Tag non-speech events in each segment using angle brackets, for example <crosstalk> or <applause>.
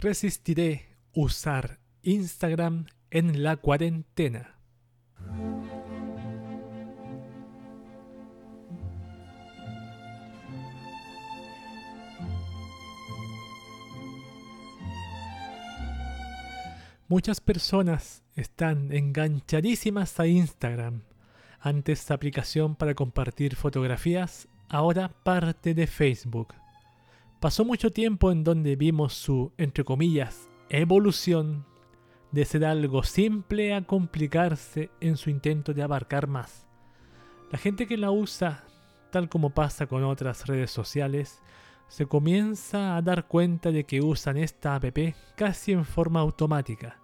Resistiré usar Instagram en la cuarentena. Muchas personas están enganchadísimas a Instagram. Antes aplicación para compartir fotografías, ahora parte de Facebook. Pasó mucho tiempo en donde vimos su, entre comillas, evolución de ser algo simple a complicarse en su intento de abarcar más. La gente que la usa, tal como pasa con otras redes sociales, se comienza a dar cuenta de que usan esta app casi en forma automática.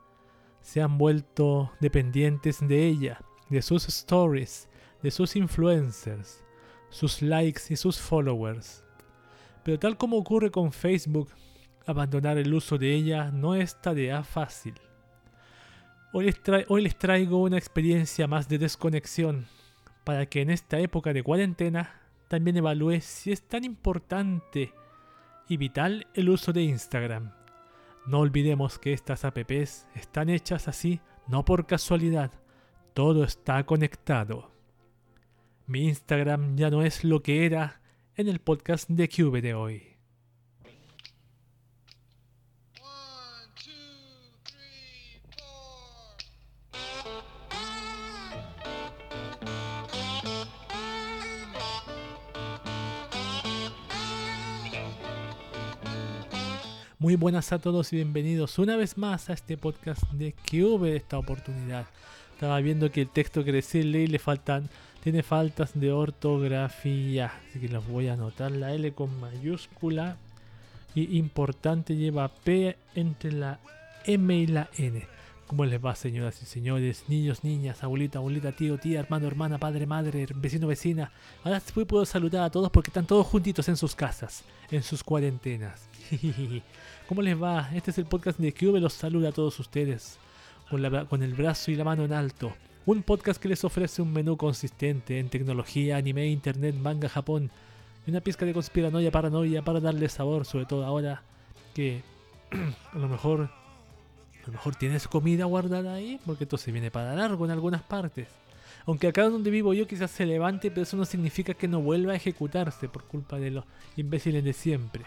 Se han vuelto dependientes de ella, de sus stories, de sus influencers, sus likes y sus followers. Pero tal como ocurre con Facebook, abandonar el uso de ella no es tarea fácil. Hoy les, traigo una experiencia más de desconexión, para que en esta época de cuarentena también evalúe si es tan importante y vital el uso de Instagram. No olvidemos que estas apps están hechas así no por casualidad, todo está conectado. Mi Instagram ya no es lo que era en el podcast de Cube de hoy. Muy buenas a todos y bienvenidos una vez más a este podcast de QV esta oportunidad. Estaba viendo que el texto que decirle le faltan, tiene faltas de ortografía, así que los voy a anotar. La L con mayúscula y importante lleva P entre la M y la N. ¿Cómo les va, señoras y señores, niños, niñas, abuelita, abuelita, tío, tía, hermano, hermana, padre, madre, vecino, vecina? Ahora sí puedo saludar a todos porque están todos juntitos en sus casas, en sus cuarentenas. <laughs> ¿Cómo les va? Este es el podcast de Cube. Los saluda a todos ustedes con, con el brazo y la mano en alto. Un podcast que les ofrece un menú consistente en tecnología, anime, internet, manga, Japón. Y una pizca de conspiranoia, paranoia para darle sabor, sobre todo ahora que <clears throat> a lo mejor a lo mejor tienes comida guardada ahí, porque esto se viene para largo en algunas partes. Aunque acá donde vivo yo quizás se levante, pero eso no significa que no vuelva a ejecutarse por culpa de los imbéciles de siempre.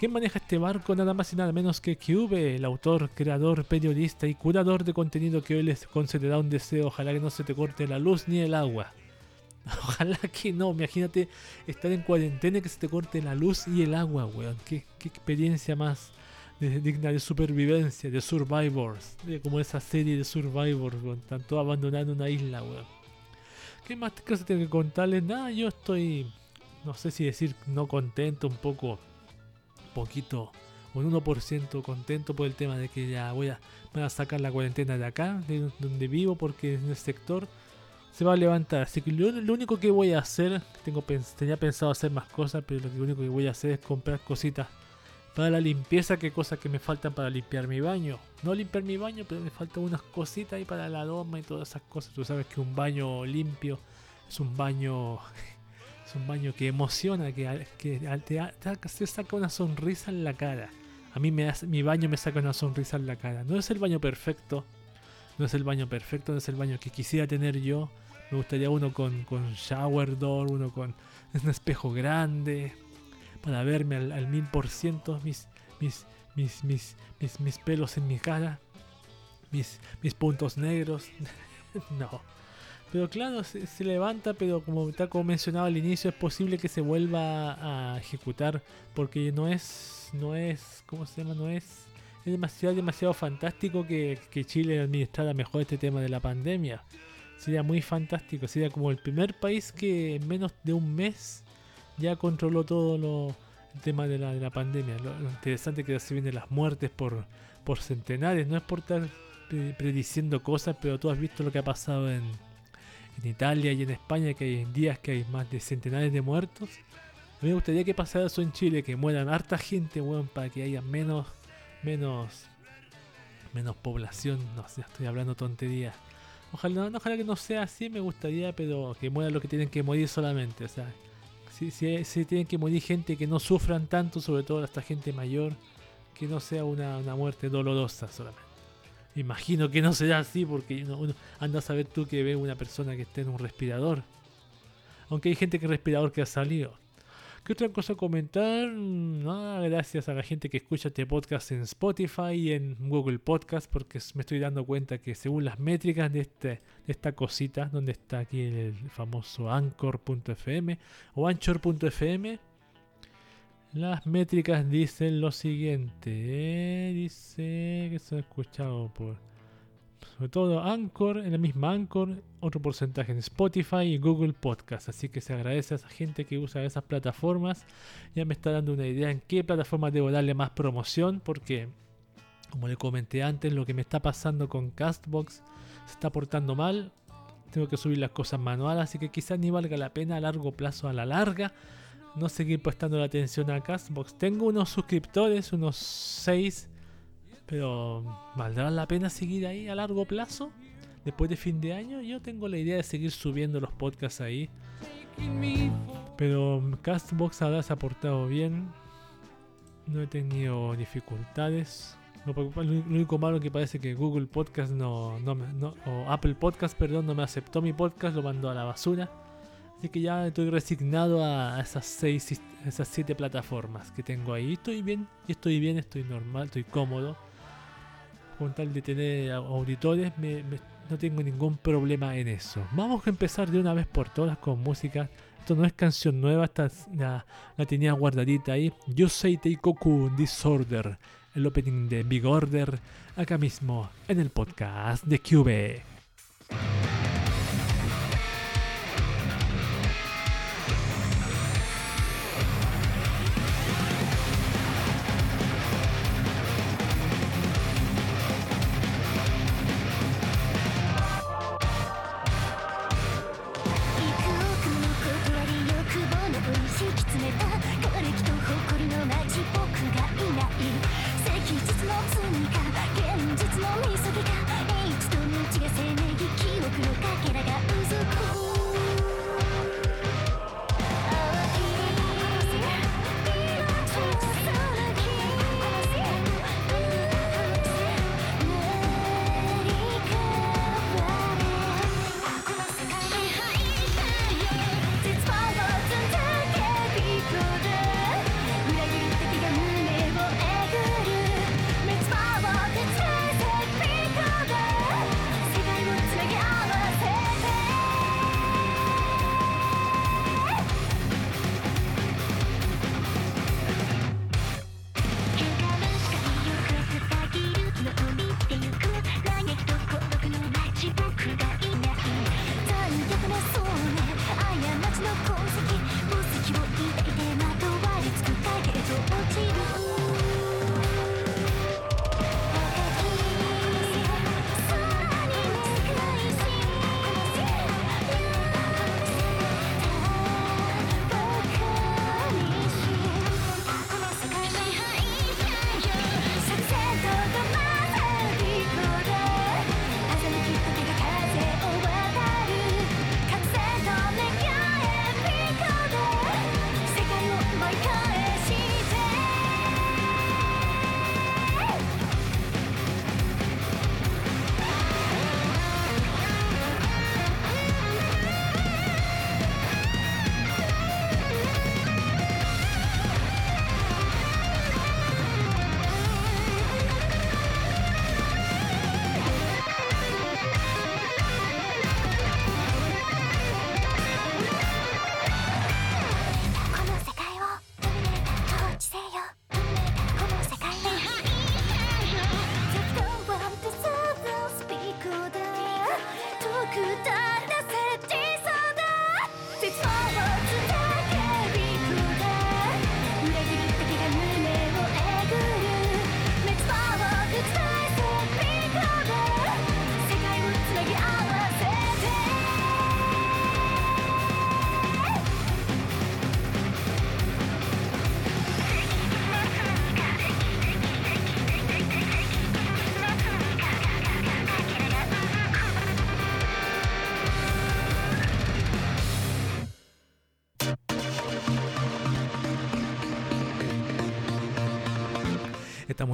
¿Quién maneja este barco? Nada más y nada menos que Cube, el autor, creador, periodista y curador de contenido que hoy les concederá un deseo. Ojalá que no se te corte la luz ni el agua. <laughs> Ojalá que no, imagínate estar en cuarentena y que se te corte la luz y el agua, weón. Qué, experiencia más digna de supervivencia, de Survivors. De como esa serie de Survivors, weón. Tanto abandonando una isla, weón. ¿Qué más cosas tengo que contarles? Nada, yo estoy, no sé si decir no contento, un poco poquito, un 1% contento por el tema de que ya voy a, voy a sacar la cuarentena de acá, de donde vivo, porque en el sector se va a levantar. Así que lo, único que voy a hacer, tengo tenía pensado hacer más cosas, pero lo único que voy a hacer es comprar cositas para la limpieza, que cosas que me faltan para limpiar mi baño. No limpiar mi baño, pero me faltan unas cositas ahí para la doma y todas esas cosas. Tú sabes que un baño limpio es un baño es un baño que emociona, que, que te, saca una sonrisa en la cara. A mí me hace, mi baño me saca una sonrisa en la cara. No es el baño perfecto, no es el baño perfecto, no es el baño que quisiera tener yo. Me gustaría uno con, shower door, uno con un espejo grande, para verme al, mil por ciento mis, mis, mis, mis, mis pelos en mi cara, mis, mis puntos negros. <laughs> no, pero claro, se, levanta, pero como tal como mencionaba al inicio, es posible que se vuelva a ejecutar porque no es, no es, ¿cómo se llama? No es, es demasiado, demasiado fantástico que, que Chile administrara mejor este tema de la pandemia. Sería muy fantástico, sería como el primer país que en menos de un mes ya controló todo lo, el tema de la, de la pandemia. Lo, interesante que se vienen las muertes por, por centenares, no es por estar prediciendo cosas, pero tú has visto lo que ha pasado en en Italia y en España, que hay días que hay más de centenares de muertos. A mí me gustaría que pasara eso en Chile, que mueran harta gente, weón, para que haya menos, menos, menos población. No sé, estoy hablando tonterías. Ojalá, no, ojalá que no sea así, me gustaría, pero que mueran los que tienen que morir solamente. O sea, si, si, si tienen que morir gente que no sufran tanto, sobre todo esta gente mayor, que no sea una, una muerte dolorosa solamente. Imagino que no será así porque uno, anda a saber tú que ve una persona que esté en un respirador. Aunque hay gente que respirador que ha salido. ¿Qué otra cosa comentar? Nada, gracias a la gente que escucha este podcast en Spotify y en Google Podcast, porque me estoy dando cuenta que según las métricas de, este, de esta cosita, donde está aquí el famoso anchor.fm o anchor.fm, las métricas dicen lo siguiente. Dice que se ha escuchado por sobre todo Anchor, en la misma Anchor, otro porcentaje en Spotify y Google Podcast. Así que se agradece a esa gente que usa esas plataformas. Ya me está dando una idea en qué plataforma debo darle más promoción, porque como le comenté antes, lo que me está pasando con Castbox se está portando mal. Tengo que subir las cosas manuales, así que quizás ni valga la pena a largo plazo, a la larga, no seguir prestando la atención a Castbox. Tengo unos suscriptores, unos 6 pero ¿valdrá la pena seguir ahí a largo plazo? Después de fin de año, yo tengo la idea de seguir subiendo los podcasts ahí. Pero Castbox ahora se ha portado bien. No he tenido dificultades. Lo, único malo que parece que Google Podcast no, no, o Apple Podcast, perdón, no me aceptó mi podcast, lo mandó a la basura. Así que ya estoy resignado a esas seis, esas siete plataformas que tengo ahí. Estoy bien, estoy bien, estoy normal, estoy cómodo con tal de tener auditores, no tengo ningún problema en eso. Vamos a empezar de una vez por todas con música. Esto no es canción nueva, esta es- la, tenía guardadita ahí. Yusei Teikoku Disorder, el opening de Big Order, acá mismo en el podcast de QB.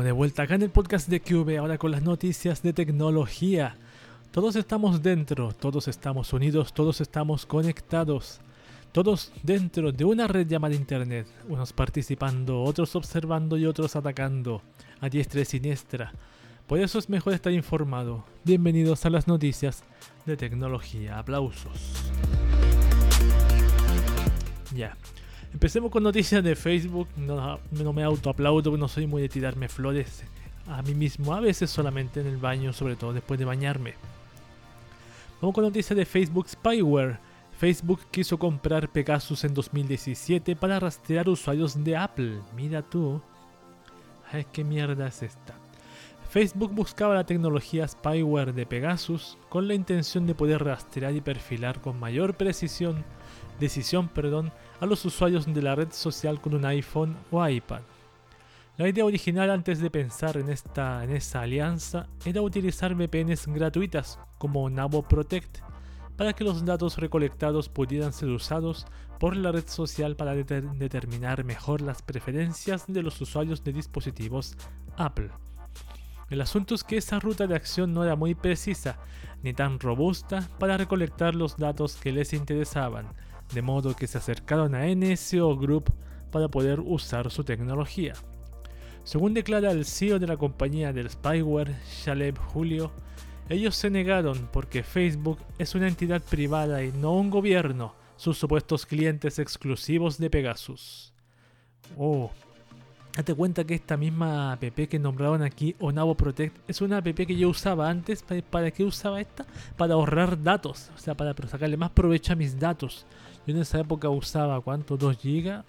De vuelta acá en el podcast de QV, ahora con las noticias de tecnología. Todos estamos dentro, todos estamos unidos, todos estamos conectados. Todos dentro de una red llamada Internet, unos participando, otros observando y otros atacando, a diestra y siniestra. Por eso es mejor estar informado. Bienvenidos a las noticias de tecnología. Aplausos. Ya. Empecemos con noticias de Facebook. No, me autoaplaudo no soy muy de tirarme flores a mí mismo. A veces solamente en el baño, sobre todo después de bañarme. Vamos con noticias de Facebook Spyware. Facebook quiso comprar Pegasus en 2017 para rastrear usuarios de Apple. Mira tú. Ay, qué mierda es esta. Facebook buscaba la tecnología spyware de Pegasus con la intención de poder rastrear y perfilar con mayor precisión, decisión, perdón, a los usuarios de la red social con un iPhone o iPad. La idea original antes de pensar en, esta, esa alianza era utilizar VPNs gratuitas como Nabo Protect para que los datos recolectados pudieran ser usados por la red social para determinar mejor las preferencias de los usuarios de dispositivos Apple. El asunto es que esa ruta de acción no era muy precisa ni tan robusta para recolectar los datos que les interesaban, de modo que se acercaron a NSO Group para poder usar su tecnología. Según declara el CEO de la compañía del spyware, Shaleb Julio, ellos se negaron porque Facebook es una entidad privada y no un gobierno, sus supuestos clientes exclusivos de Pegasus. Oh, date cuenta que esta misma app que nombraron aquí, Onavo Protect, es una app que yo usaba antes. ¿Para qué usaba esta? Para ahorrar datos, o sea, para sacarle más provecho a mis datos. Yo en esa época usaba, ¿cuánto? ¿2 GB?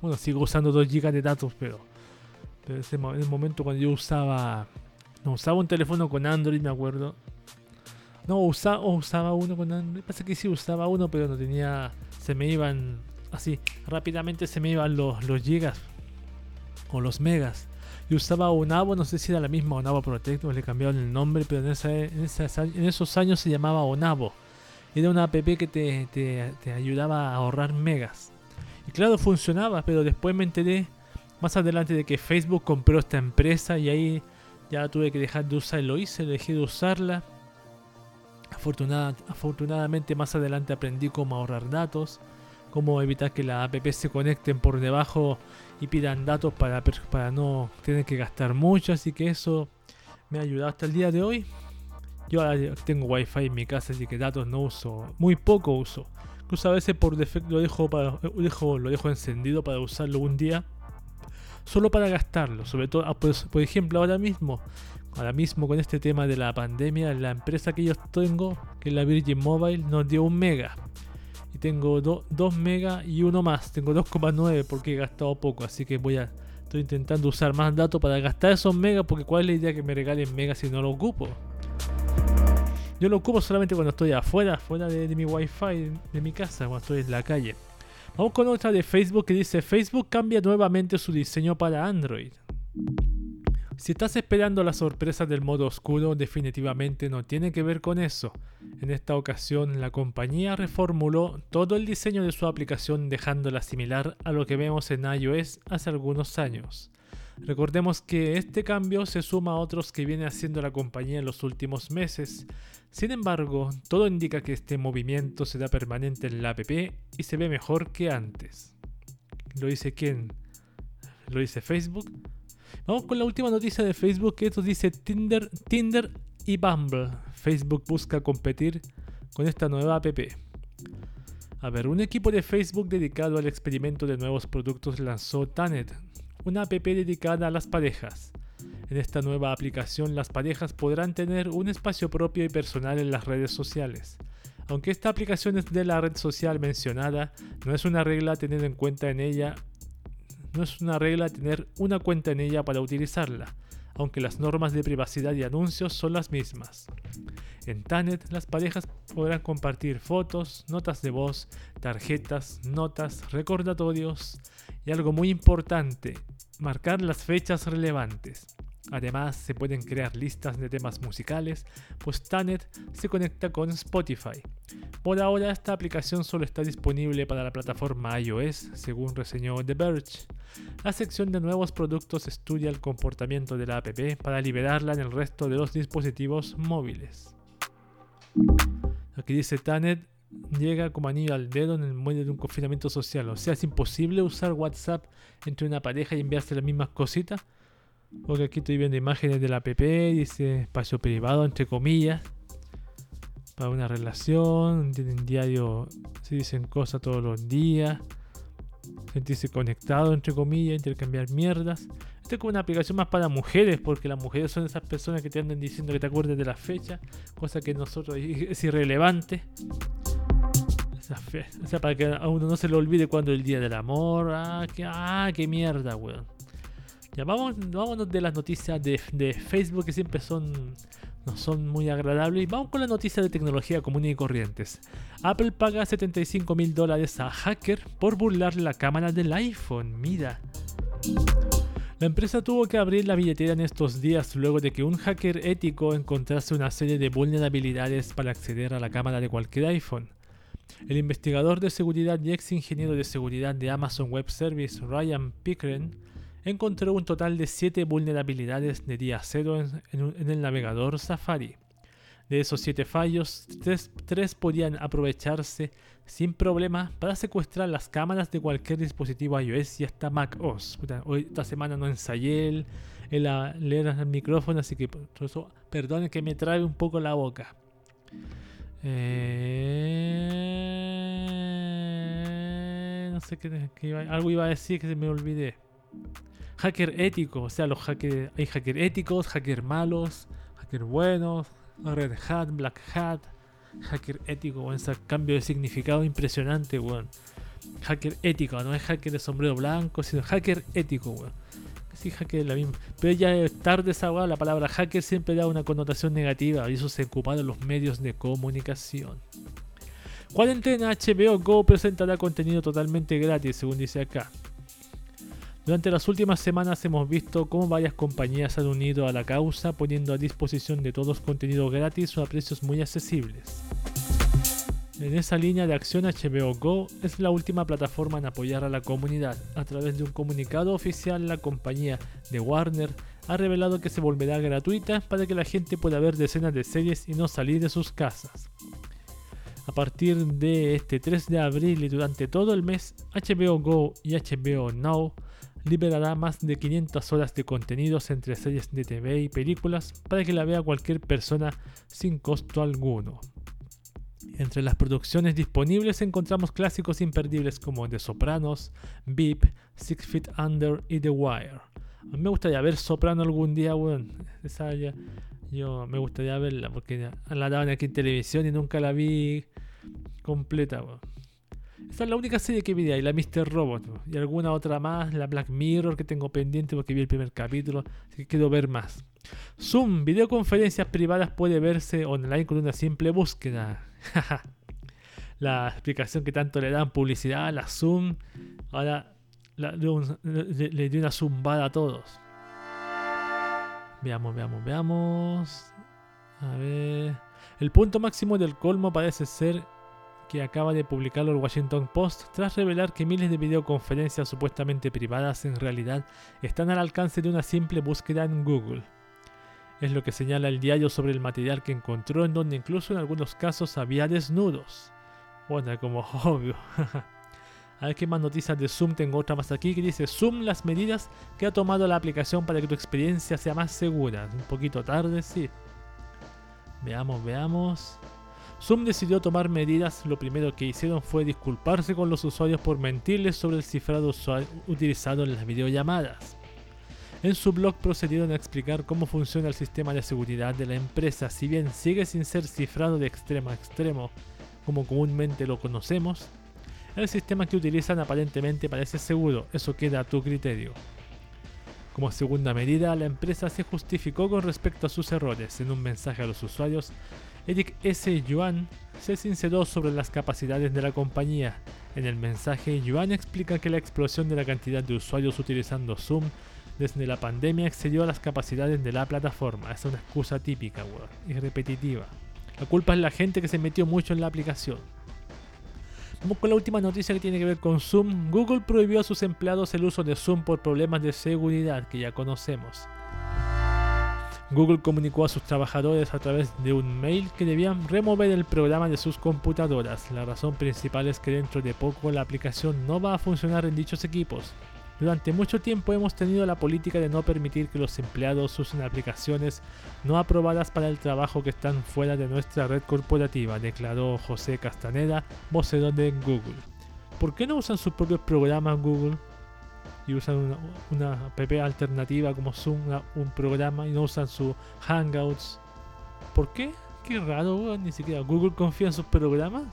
Bueno, sigo usando 2 GB de datos, pero, pero en el momento cuando yo usaba no, usaba un teléfono con Android, me acuerdo. No, usaba, usaba uno con Android. Pasa que sí usaba uno, pero no tenía. Se me iban. Así, rápidamente se me iban los, los gigas. O los megas. Y usaba Onavo, no sé si era la misma Onavo Protect o le cambiaron el nombre, pero en, esa, en, en esos años se llamaba Onavo. Era una app que te, te, te ayudaba a ahorrar megas. Y claro, funcionaba, pero después me enteré más adelante de que Facebook compró esta empresa y ahí ya tuve que dejar de usar, lo hice, dejé de usarla. afortunadamente más adelante aprendí cómo ahorrar datos, cómo evitar que las app se conecten por debajo y pidan datos para, para no tener que gastar mucho, así que eso me ha ayudado hasta el día de hoy. Yo ahora tengo wifi en mi casa, así que datos no uso, muy poco uso. Incluso a veces por defecto lo dejo, lo dejo encendido para usarlo un día solo para gastarlo. Sobre todo, ah, pues, por ejemplo, ahora mismo, ahora mismo con este tema de la pandemia, la empresa que yo tengo, que es la Virgin Mobile, nos dio un mega. Y tengo 2 mega y uno más. Tengo 2,9 porque he gastado poco. Así que voy a. Estoy intentando usar más datos para gastar esos megas. Porque cuál es la idea que me regalen megas si no lo ocupo. Yo lo ocupo solamente cuando estoy afuera, fuera de, de mi wifi de mi casa, cuando estoy en la calle. Vamos con otra de Facebook que dice Facebook cambia nuevamente su diseño para Android. Si estás esperando la sorpresa del modo oscuro, definitivamente no tiene que ver con eso. En esta ocasión, la compañía reformuló todo el diseño de su aplicación dejándola similar a lo que vemos en iOS hace algunos años. Recordemos que este cambio se suma a otros que viene haciendo la compañía en los últimos meses. Sin embargo, todo indica que este movimiento será permanente en la app y se ve mejor que antes. ¿Lo dice quién? ¿Lo dice Facebook? Vamos con la última noticia de Facebook que esto dice Tinder, Tinder y Bumble. Facebook busca competir con esta nueva app. A ver, un equipo de Facebook dedicado al experimento de nuevos productos lanzó Tanet, una app dedicada a las parejas. En esta nueva aplicación las parejas podrán tener un espacio propio y personal en las redes sociales. Aunque esta aplicación es de la red social mencionada, no es una regla tener en cuenta en ella, no es una regla tener una cuenta en ella para utilizarla, aunque las normas de privacidad y anuncios son las mismas. En Tanet, las parejas podrán compartir fotos, notas de voz, tarjetas, notas, recordatorios y algo muy importante, marcar las fechas relevantes. Además, se pueden crear listas de temas musicales, pues Tanet se conecta con Spotify. Por ahora, esta aplicación solo está disponible para la plataforma iOS, según reseñó The Verge. La sección de nuevos productos estudia el comportamiento de la app para liberarla en el resto de los dispositivos móviles. Aquí dice Tanet llega como anillo al dedo en el medio de un confinamiento social. O sea, es imposible usar WhatsApp entre una pareja y enviarse las mismas cositas. Porque aquí estoy viendo imágenes de la app, dice espacio privado, entre comillas. Para una relación, tienen diario, se dicen cosas todos los días. Sentirse conectado, entre comillas, intercambiar mierdas. Esta es una aplicación más para mujeres, porque las mujeres son esas personas que te andan diciendo que te acuerdes de la fecha, cosa que nosotros es irrelevante. O sea, para que a uno no se le olvide cuando el día del amor. Ah, qué, ah, qué mierda, weón. Ya vamos, vámonos de las noticias de, Facebook que siempre son no son muy agradables. Y vamos con la noticia de tecnología común y corrientes. Apple paga 75 mil dólares a hacker por burlar la cámara del iPhone. Mira. La empresa tuvo que abrir la billetera en estos días luego de que un hacker ético encontrase una serie de vulnerabilidades para acceder a la cámara de cualquier iPhone. El investigador de seguridad y ex ingeniero de seguridad de Amazon Web Service, Ryan Pickren, encontró un total de 7 vulnerabilidades de día cero en, el navegador Safari. De esos 7 fallos, 3 podían aprovecharse sin problema para secuestrar las cámaras de cualquier dispositivo iOS y hasta Mac OS. Hoy, esta semana no ensayé el, el, leer el micrófono, así que por eso perdone que me trae un poco la boca. Eh, no sé qué, iba, algo iba a decir que se me olvidé. Hacker ético, o sea, los hacker, hay hacker éticos, hacker malos, hacker buenos, Red Hat, Black Hat, hacker ético, ese cambio de significado impresionante, weón. Hacker ético, no es hacker de sombrero blanco, sino hacker ético, weón hacker la misma. Pero ya es tarde esa la palabra hacker siempre da una connotación negativa y eso se ocupa en los medios de comunicación. Cuarentena HBO Go presentará contenido totalmente gratis, según dice acá. Durante las últimas semanas hemos visto cómo varias compañías han unido a la causa poniendo a disposición de todos contenido gratis o a precios muy accesibles. En esa línea de acción HBO Go es la última plataforma en apoyar a la comunidad. A través de un comunicado oficial, la compañía de Warner ha revelado que se volverá gratuita para que la gente pueda ver decenas de series y no salir de sus casas. A partir de este 3 de abril y durante todo el mes, HBO Go y HBO Now liberará más de 500 horas de contenidos entre series de TV y películas para que la vea cualquier persona sin costo alguno. Entre las producciones disponibles encontramos clásicos imperdibles como The Sopranos, Beep, Six Feet Under y The Wire. A mí me gustaría ver Soprano algún día, weón. Esa yo me gustaría verla porque la daban aquí en televisión y nunca la vi completa, weón. Esa es la única serie que vi de ahí, la Mr. Robot. Y alguna otra más, la Black Mirror que tengo pendiente porque vi el primer capítulo, así que quiero ver más. Zoom, videoconferencias privadas puede verse online con una simple búsqueda. <laughs> la explicación que tanto le dan publicidad la Zoom, ahora le, dio una zumbada a todos. Veamos, veamos, veamos. A ver. El punto máximo del colmo parece ser que acaba de publicarlo el Washington Post tras revelar que miles de videoconferencias supuestamente privadas en realidad están al alcance de una simple búsqueda en Google. Es lo que señala el diario sobre el material que encontró, en donde incluso en algunos casos había desnudos. Bueno, como <laughs> obvio. A ver qué más noticias de Zoom tengo otra más aquí que dice Zoom las medidas que ha tomado la aplicación para que tu experiencia sea más segura. Un poquito tarde, sí. Veamos, veamos. Zoom decidió tomar medidas. Lo primero que hicieron fue disculparse con los usuarios por mentirles sobre el cifrado utilizado en las videollamadas. En su blog procedieron a explicar cómo funciona el sistema de seguridad de la empresa. Si bien sigue sin ser cifrado de extremo a extremo, como comúnmente lo conocemos, el sistema que utilizan aparentemente parece seguro, eso queda a tu criterio. Como segunda medida, la empresa se justificó con respecto a sus errores. En un mensaje a los usuarios, Eric S. Yuan se sinceró sobre las capacidades de la compañía. En el mensaje, Yuan explica que la explosión de la cantidad de usuarios utilizando Zoom desde la pandemia excedió las capacidades de la plataforma. Es una excusa típica, y repetitiva. La culpa es la gente que se metió mucho en la aplicación. Vamos con la última noticia que tiene que ver con Zoom. Google prohibió a sus empleados el uso de Zoom por problemas de seguridad que ya conocemos. Google comunicó a sus trabajadores a través de un mail que debían remover el programa de sus computadoras. La razón principal es que dentro de poco la aplicación no va a funcionar en dichos equipos. Durante mucho tiempo hemos tenido la política de no permitir que los empleados usen aplicaciones no aprobadas para el trabajo que están fuera de nuestra red corporativa, declaró José Castaneda, vocero de Google. ¿Por qué no usan sus propios programas Google? Y usan una, una app alternativa como Zoom, una- un programa, y no usan su Hangouts. ¿Por qué? Qué raro, weón, ni siquiera Google confía en sus programas.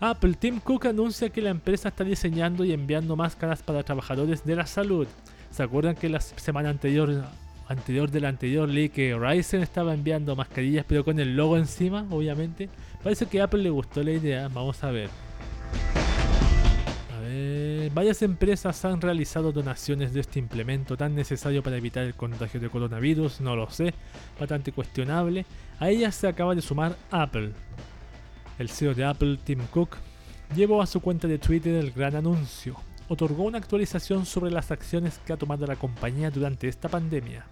Apple Tim Cook anuncia que la empresa está diseñando y enviando máscaras para trabajadores de la salud. ¿Se acuerdan que la semana anterior, anterior de la anterior leí que Ryzen estaba enviando mascarillas pero con el logo encima, obviamente? Parece que a Apple le gustó la idea, vamos a ver. Varias empresas han realizado donaciones de este implemento tan necesario para evitar el contagio de coronavirus, no lo sé, bastante cuestionable. A ellas se acaba de sumar Apple. El CEO de Apple, Tim Cook, llevó a su cuenta de Twitter el gran anuncio. Otorgó una actualización sobre las acciones que ha tomado la compañía durante esta pandemia.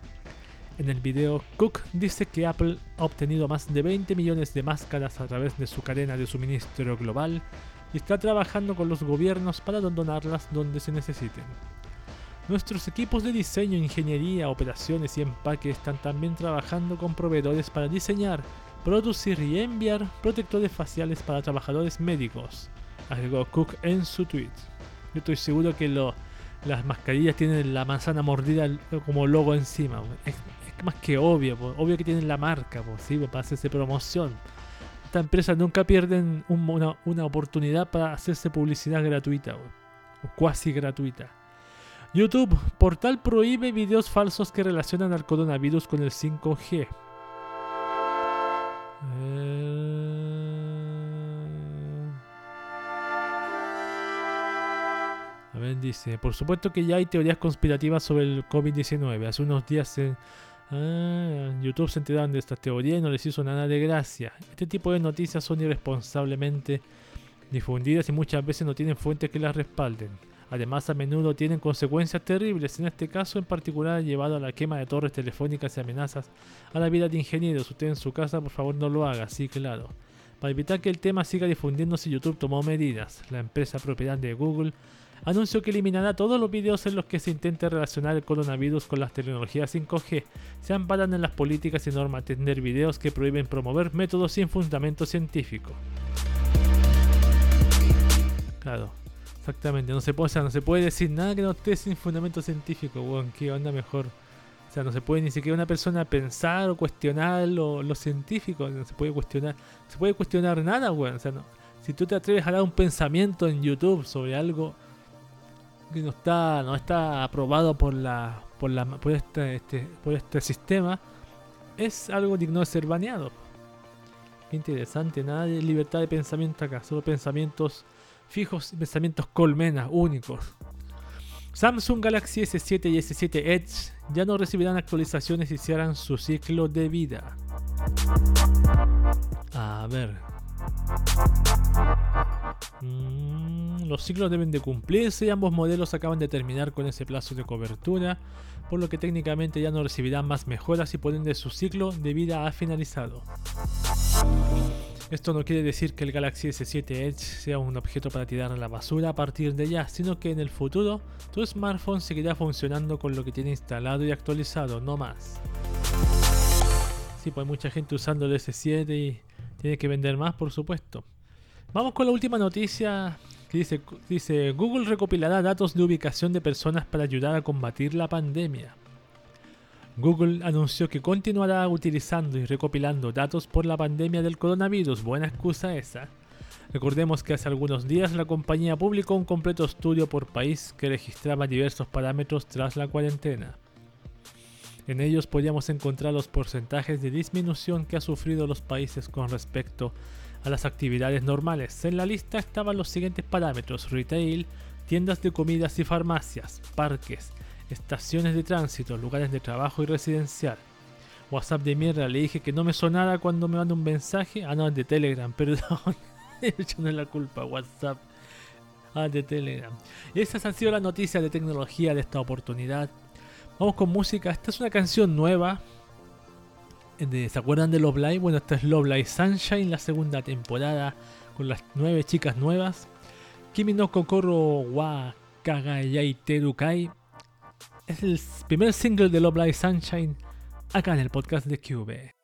En el video, Cook dice que Apple ha obtenido más de 20 millones de máscaras a través de su cadena de suministro global está trabajando con los gobiernos para donarlas donde se necesiten. Nuestros equipos de diseño, ingeniería, operaciones y empaque están también trabajando con proveedores para diseñar, producir y enviar protectores faciales para trabajadores médicos, agregó Cook en su tweet. Yo estoy seguro que lo- las mascarillas tienen la manzana mordida como logo encima. Es, es más que obvio, po. obvio que tienen la marca, po, sí, para hacerse promoción. Estas empresas nunca pierden un- una, oportunidad para hacerse publicidad gratuita, o cuasi gratuita. YouTube, portal prohíbe videos falsos que relacionan al coronavirus con el 5G. Eh, A ver, dice, por supuesto que ya hay teorías conspirativas sobre el COVID-19. Hace unos días se- ah, YouTube se enteraron de estas teorías y no les hizo nada de gracia. Este tipo de noticias son irresponsablemente difundidas y muchas veces no tienen fuentes que las respalden. Además, a menudo tienen consecuencias terribles. En este caso en particular llevado a la quema de torres telefónicas y amenazas a la vida de ingenieros. Usted en su casa, por favor, no lo haga, sí, claro. Para evitar que el tema siga difundiéndose, YouTube tomó medidas. La empresa propiedad de Google anunció que eliminará todos los videos en los que se intente relacionar el coronavirus con las tecnologías 5G. Se amparan en las políticas y normas tener videos que prohíben promover métodos sin fundamento científico. Claro, exactamente. No se puede, o sea, no se puede decir nada que no esté sin fundamento científico, weón. ¿Qué onda mejor? O sea, no se puede ni siquiera una persona pensar o cuestionar lo, lo científico. No se puede cuestionar. No se puede cuestionar nada, weón. O sea. Si tú te atreves a dar un pensamiento en YouTube sobre algo que no está, no está aprobado por la, por la, por este, este, por este sistema, es algo digno de ser baneado. Qué interesante, nada de libertad de pensamiento acá, solo pensamientos fijos, pensamientos colmenas, únicos. Samsung Galaxy S7 y S7 Edge ya no recibirán actualizaciones y cierran su ciclo de vida. A ver. Mm, los ciclos deben de cumplirse y ambos modelos acaban de terminar con ese plazo de cobertura, por lo que técnicamente ya no recibirán más mejoras y por ende su ciclo de vida ha finalizado. Esto no quiere decir que el Galaxy S7 Edge sea un objeto para tirar a la basura a partir de ya, sino que en el futuro tu smartphone seguirá funcionando con lo que tiene instalado y actualizado, no más. Sí, pues hay mucha gente usando el S7 y tiene que vender más, por supuesto. Vamos con la última noticia que dice, dice Google recopilará datos de ubicación de personas para ayudar a combatir la pandemia. Google anunció que continuará utilizando y recopilando datos por la pandemia del coronavirus. Buena excusa esa. Recordemos que hace algunos días la compañía publicó un completo estudio por país que registraba diversos parámetros tras la cuarentena. En ellos podíamos encontrar los porcentajes de disminución que ha sufrido los países con respecto a las actividades normales. En la lista estaban los siguientes parámetros: retail, tiendas de comidas y farmacias, parques, estaciones de tránsito, lugares de trabajo y residencial. WhatsApp de mierda, le dije que no me sonara cuando me manda un mensaje. Ah, no, de Telegram, <laughs> perdón. Echando la culpa, WhatsApp. Ah, de Telegram. Esas han sido las noticias de tecnología de esta oportunidad. Vamos con música. Esta es una canción nueva. ¿Se acuerdan de Love Live? Bueno, esta es Love Live Sunshine, la segunda temporada, con las nueve chicas nuevas. Kimi no Kokoro wa Kagayai Terukai. Es el primer single de Love Live Sunshine acá en el podcast de Cube.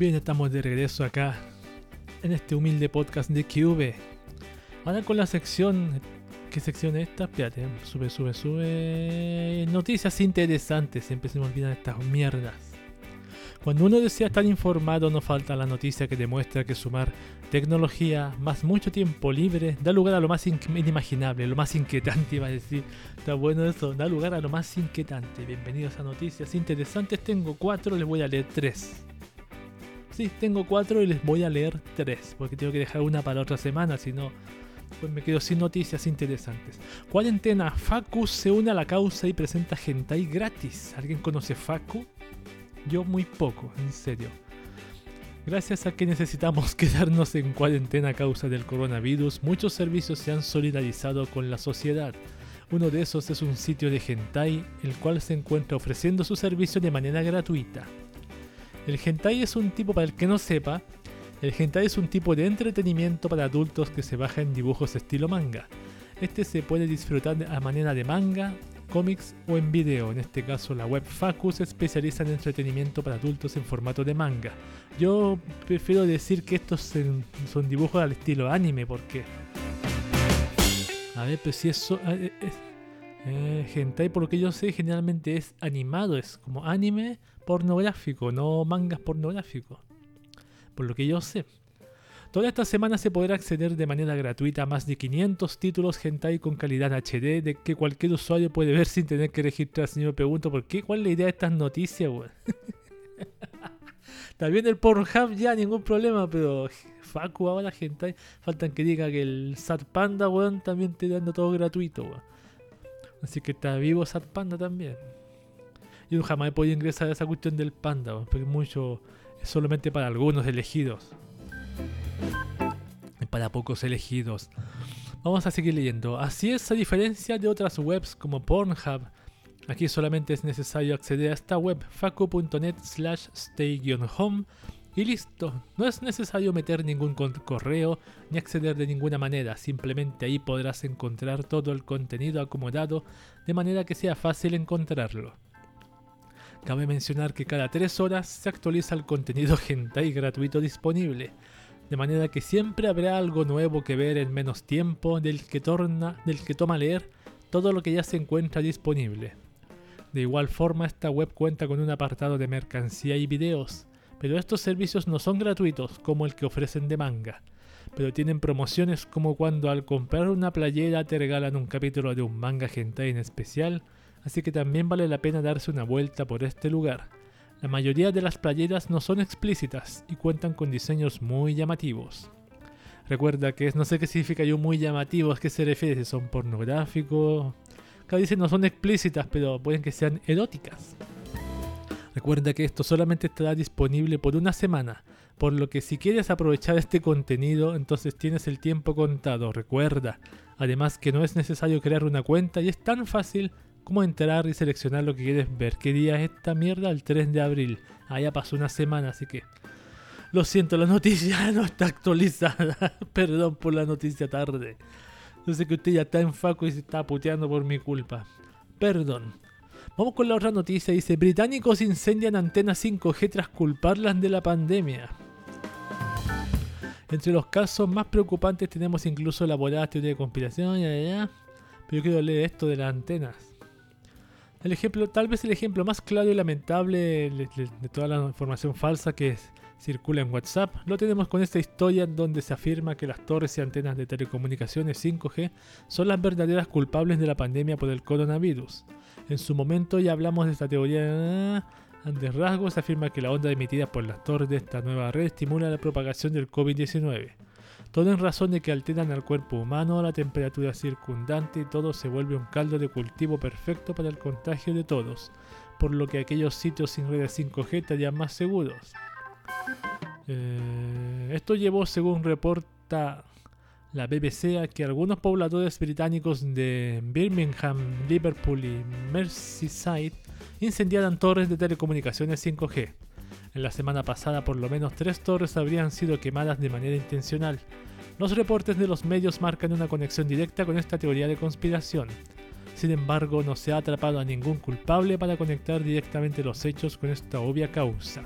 Bien, estamos de regreso acá en este humilde podcast de QV. Ahora con la sección. ¿Qué sección es esta? Espérate, sube, sube, sube. Noticias interesantes. Siempre se me olvidan estas mierdas. Cuando uno desea estar informado, no falta la noticia que demuestra que sumar tecnología más mucho tiempo libre da lugar a lo más inimaginable, lo más inquietante, <laughs> iba a decir. Está bueno eso, da lugar a lo más inquietante. Bienvenidos a noticias interesantes. Tengo cuatro, les voy a leer tres. Tengo cuatro y les voy a leer tres, porque tengo que dejar una para otra semana, si no, pues me quedo sin noticias interesantes. Cuarentena, Facu se une a la causa y presenta hentai gratis. ¿Alguien conoce Facu? Yo muy poco, en serio. Gracias a que necesitamos <laughs> quedarnos en cuarentena a causa del coronavirus, muchos servicios se han solidarizado con la sociedad. Uno de esos es un sitio de hentai, el cual se encuentra ofreciendo su servicio de manera gratuita. El hentai es un tipo, para el que no sepa, el hentai es un tipo de entretenimiento para adultos que se baja en dibujos estilo manga. Este se puede disfrutar a manera de manga, cómics o en video. En este caso, la web Facu se especializa en entretenimiento para adultos en formato de manga. Yo prefiero decir que estos son dibujos al estilo anime, porque. A ver, pues si eso. Eh, es, eh, hentai, por lo que yo sé, generalmente es animado, es como anime pornográfico, no mangas pornográficos. Por lo que yo sé. Toda esta semana se podrá acceder de manera gratuita a más de 500 títulos hentai con calidad HD de que cualquier usuario puede ver sin tener que registrarse. Yo me pregunto por qué, cuál es la idea de estas noticias, weón. <laughs> También el Pornhub ya, ningún problema, pero Facu ahora hentai, faltan que diga que el Sat Panda, weón, también te dando todo gratuito, weón. Así que está vivo Sat Panda también. Yo jamás he podido ingresar a esa cuestión del panda, porque mucho es solamente para algunos elegidos para pocos elegidos. Vamos a seguir leyendo. Así es, a diferencia de otras webs como Pornhub, aquí solamente es necesario acceder a esta web facu.net slash stay-home y listo. No es necesario meter ningún correo ni acceder de ninguna manera, simplemente ahí podrás encontrar todo el contenido acomodado de manera que sea fácil encontrarlo. Cabe mencionar que cada 3 horas se actualiza el contenido hentai gratuito disponible de manera que siempre habrá algo nuevo que ver en menos tiempo del que, torna, del que toma leer todo lo que ya se encuentra disponible. De igual forma, esta web cuenta con un apartado de mercancía y videos, pero estos servicios no son gratuitos como el que ofrecen de manga, pero tienen promociones como cuando al comprar una playera te regalan un capítulo de un manga hentai en especial, así que también vale la pena darse una vuelta por este lugar la mayoría de las playeras no son explícitas y cuentan con diseños muy llamativos. Recuerda que no sé qué significa yo muy llamativos, ¿a qué se refiere? Si son pornográficos. Cada dice no son explícitas, pero pueden que sean eróticas. Recuerda que esto solamente estará disponible por una semana, por lo que si quieres aprovechar este contenido, entonces tienes el tiempo contado. Recuerda, además que no es necesario crear una cuenta y es tan fácil cómo entrar y seleccionar lo que quieres ver. ¿Qué día es esta mierda? El 3 de abril. Ah, ya pasó una semana, así que... Lo siento, la noticia <laughs> no está actualizada. <laughs> Perdón por la noticia tarde. Yo sé que usted ya está en faco y se está puteando por mi culpa. Perdón. Vamos con la otra noticia. Dice, británicos incendian antenas 5G tras culparlas de la pandemia. Entre los casos más preocupantes tenemos incluso elaboradas teorías de conspiración, ya, ya, pero yo quiero leer esto de las antenas. El ejemplo, tal vez el ejemplo más claro y lamentable de, toda la información falsa que circula en WhatsApp, lo tenemos con esta historia donde se afirma que las torres y antenas de telecomunicaciones 5G son las verdaderas culpables de la pandemia por el coronavirus. En su momento ya hablamos de esta teoría de rasgos, se afirma que la onda emitida por las torres de esta nueva red estimula la propagación del COVID-19. Todo en razón de que alteran al cuerpo humano, la temperatura circundante y todo se vuelve un caldo de cultivo perfecto para el contagio de todos, por lo que aquellos sitios sin redes 5G estarían más seguros. Eh, esto llevó, según reporta la BBC, a que algunos pobladores británicos de Birmingham, Liverpool y Merseyside incendiaran torres de telecomunicaciones 5G. En la semana pasada por lo menos tres torres habrían sido quemadas de manera intencional. Los reportes de los medios marcan una conexión directa con esta teoría de conspiración. Sin embargo, no se ha atrapado a ningún culpable para conectar directamente los hechos con esta obvia causa.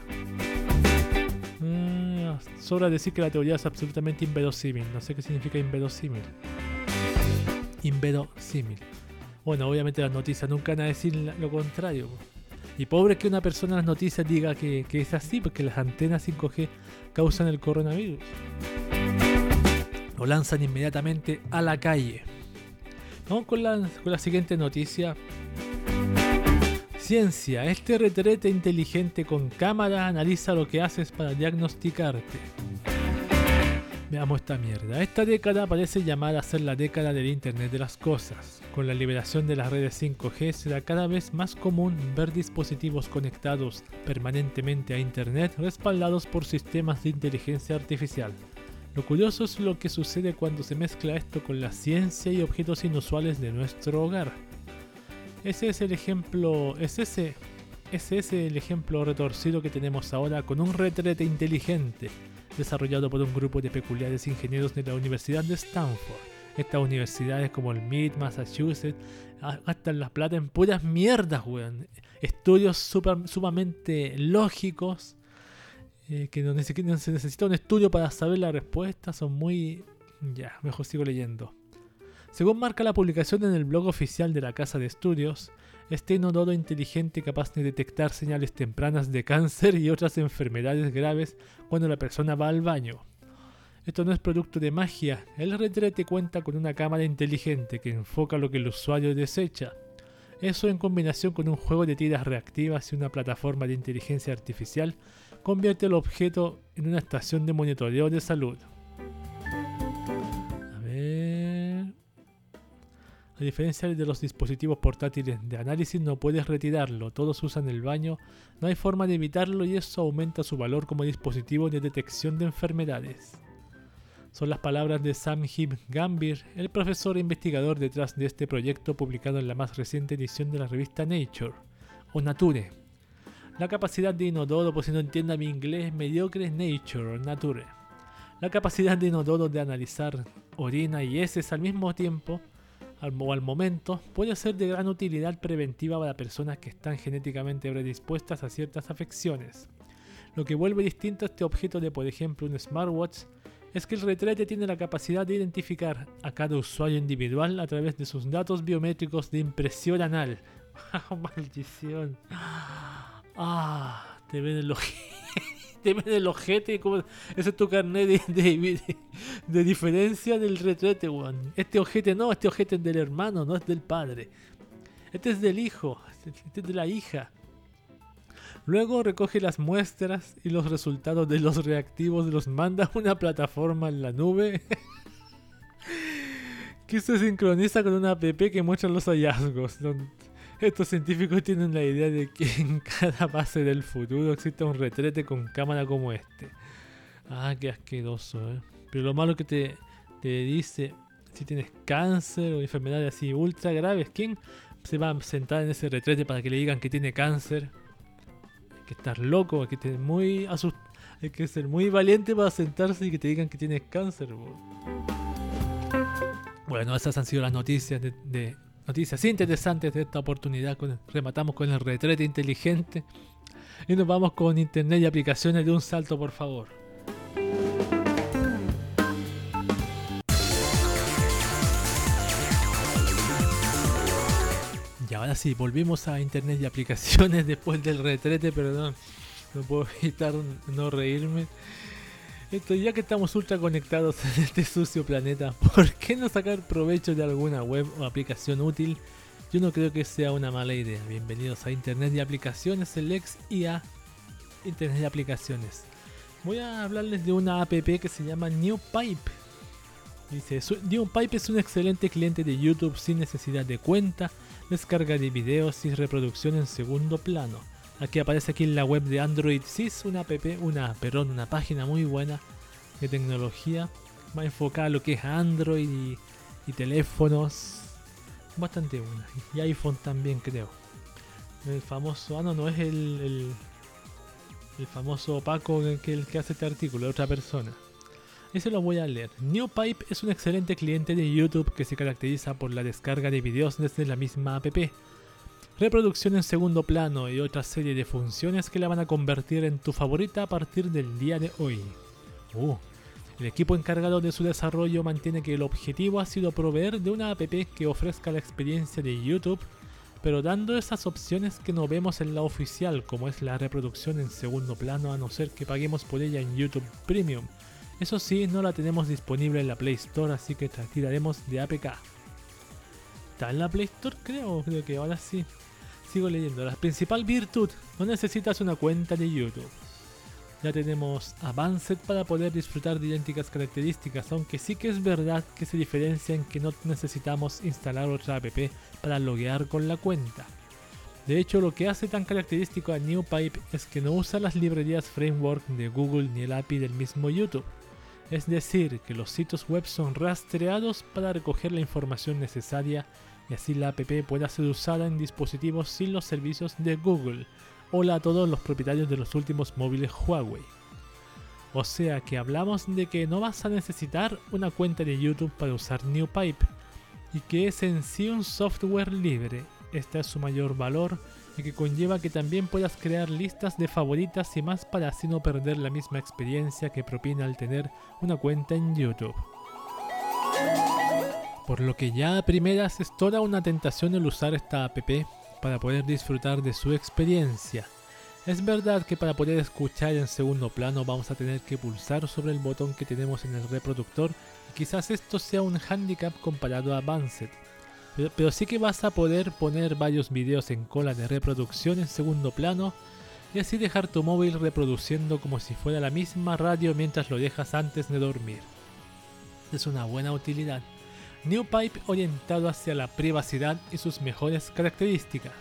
Sobra decir que la teoría es absolutamente inverosímil. No sé qué significa inverosímil. Inverosímil. Bueno, obviamente las noticias nunca van a decir lo contrario. Y pobre que una persona en las noticias diga que, es así, porque las antenas 5G causan el coronavirus. Lo lanzan inmediatamente a la calle. Vamos con la, con la siguiente noticia. Ciencia. Este retrete inteligente con cámara analiza lo que haces para diagnosticarte. Veamos esta mierda. Esta década parece llamada a ser la década del Internet de las Cosas. Con la liberación de las redes 5G será cada vez más común ver dispositivos conectados permanentemente a Internet respaldados por sistemas de inteligencia artificial. Lo curioso es lo que sucede cuando se mezcla esto con la ciencia y objetos inusuales de nuestro hogar. Ese es el ejemplo, es ese, ese es el ejemplo retorcido que tenemos ahora con un retrete inteligente desarrollado por un grupo de peculiares ingenieros de la Universidad de Stanford. Estas universidades como el MIT, Massachusetts, gastan la plata en puras mierdas, weón. Estudios super- sumamente lógicos, eh, que no, no se necesita un estudio para saber la respuesta, son muy... Ya, mejor sigo leyendo. Según marca la publicación en el blog oficial de la Casa de Estudios, este inodoro inteligente capaz de detectar señales tempranas de cáncer y otras enfermedades graves cuando la persona va al baño. Esto no es producto de magia, el retrete cuenta con una cámara inteligente que enfoca lo que el usuario desecha. Eso en combinación con un juego de tiras reactivas y una plataforma de inteligencia artificial convierte el objeto en una estación de monitoreo de salud. A diferencia de los dispositivos portátiles de análisis, no puedes retirarlo, todos usan el baño, no hay forma de evitarlo y eso aumenta su valor como dispositivo de detección de enfermedades. Son las palabras de Sam Hib Gambir, el profesor e investigador detrás de este proyecto publicado en la más reciente edición de la revista Nature, o Nature. La capacidad de inodoro, por si no entienda mi inglés mediocre, es Nature Nature. La capacidad de inodoro de analizar orina y heces al mismo tiempo al momento puede ser de gran utilidad preventiva para personas que están genéticamente predispuestas a ciertas afecciones. Lo que vuelve distinto a este objeto de, por ejemplo, un smartwatch es que el retrete tiene la capacidad de identificar a cada usuario individual a través de sus datos biométricos de impresión anal. <laughs> ¡Ah, ¡Maldición! ¡Ah! Te ven el ojete. Te ven el ojete. como- Ese es tu carnet de, diferencia del retrete, weón. Este ojete no, este ojete es del hermano, no es del padre. Este es del hijo, este es de la hija. Luego recoge las muestras y los resultados de los reactivos los manda a una plataforma en la nube <laughs> que se sincroniza con una app que muestra los hallazgos. Estos científicos tienen la idea de que en <laughs> cada base del futuro existe un retrete con cámara como este. Ah, qué asqueroso, ¿eh? Pero lo malo que te, te dice si tienes cáncer o enfermedades así ultra graves. ¿Quién se va a sentar en ese retrete para que le digan que tiene cáncer? Hay que estar loco, hay que tener muy hay que ser muy valiente para sentarse y que te digan que tienes cáncer. bo. Bueno, esas han sido las noticias de- noticias interesantes de esta oportunidad. Rematamos con el retrete inteligente y nos vamos con internet y aplicaciones de un salto, por favor. Y ahora sí, volvimos a internet y aplicaciones <laughs> después del retrete, perdón. No puedo evitar no reírme. Esto, ya que estamos ultra conectados <laughs> en este sucio planeta, ¿por qué no sacar provecho de alguna web o aplicación útil? Yo no creo que sea una mala idea. Bienvenidos a Internet y Aplicaciones, el ex IA Internet y Aplicaciones. Voy a hablarles de una app que se llama NewPipe. Dice, "Su- NewPipe es un excelente cliente de YouTube sin necesidad de cuenta, descarga de videos y reproducción en segundo plano. Aquí aparece aquí en la web de Android Sys una app, una, una página muy buena de tecnología, más enfocada a lo que es Android y, teléfonos. Bastante buena. Y iPhone también creo. El famoso, ah no, no es el, el, famoso Paco que, el que hace este artículo, es otra persona. Ese lo voy a leer. NewPipe es un excelente cliente de YouTube que se caracteriza por la descarga de videos desde la misma app reproducción en segundo plano y otra serie de funciones que la van a convertir en tu favorita a partir del día de hoy. Uh, el equipo encargado de su desarrollo mantiene que el objetivo ha sido proveer de una app que ofrezca la experiencia de YouTube, pero dando esas opciones que no vemos en la oficial, como es la reproducción en segundo plano a no ser que paguemos por ella en YouTube Premium. Eso sí, no la tenemos disponible en la Play Store, así que tiraremos de APK. ¿Está en la Play Store? Creo, creo que ahora sí. Sigo leyendo. La principal virtud, no necesitas una cuenta de YouTube. Ya tenemos Avanced para poder disfrutar de idénticas características, aunque sí que es verdad que se diferencia en que no necesitamos instalar otra app para loguear con la cuenta. De hecho, lo que hace tan característico a NewPipe es que no usa las librerías framework de Google ni el API del mismo YouTube. Es decir, que los sitios web son rastreados para recoger la información necesaria y así la app pueda ser usada en dispositivos sin los servicios de Google. Hola a todos los propietarios de los últimos móviles Huawei. O sea que hablamos de que no vas a necesitar una cuenta de YouTube para usar NewPipe y que es en sí un software libre. Este es su mayor valor y que conlleva que también puedas crear listas de favoritas y más para así no perder la misma experiencia que propina al tener una cuenta en YouTube. Por lo que ya a primeras es toda una tentación el usar esta app para poder disfrutar de su experiencia. Es verdad que para poder escuchar en segundo plano vamos a tener que pulsar sobre el botón que tenemos en el reproductor y quizás esto sea un handicap comparado a Avanced, pero, sí que vas a poder poner varios vídeos en cola de reproducción en segundo plano y así dejar tu móvil reproduciendo como si fuera la misma radio mientras lo dejas antes de dormir. Es una buena utilidad. NewPipe orientado hacia la privacidad y sus mejores características.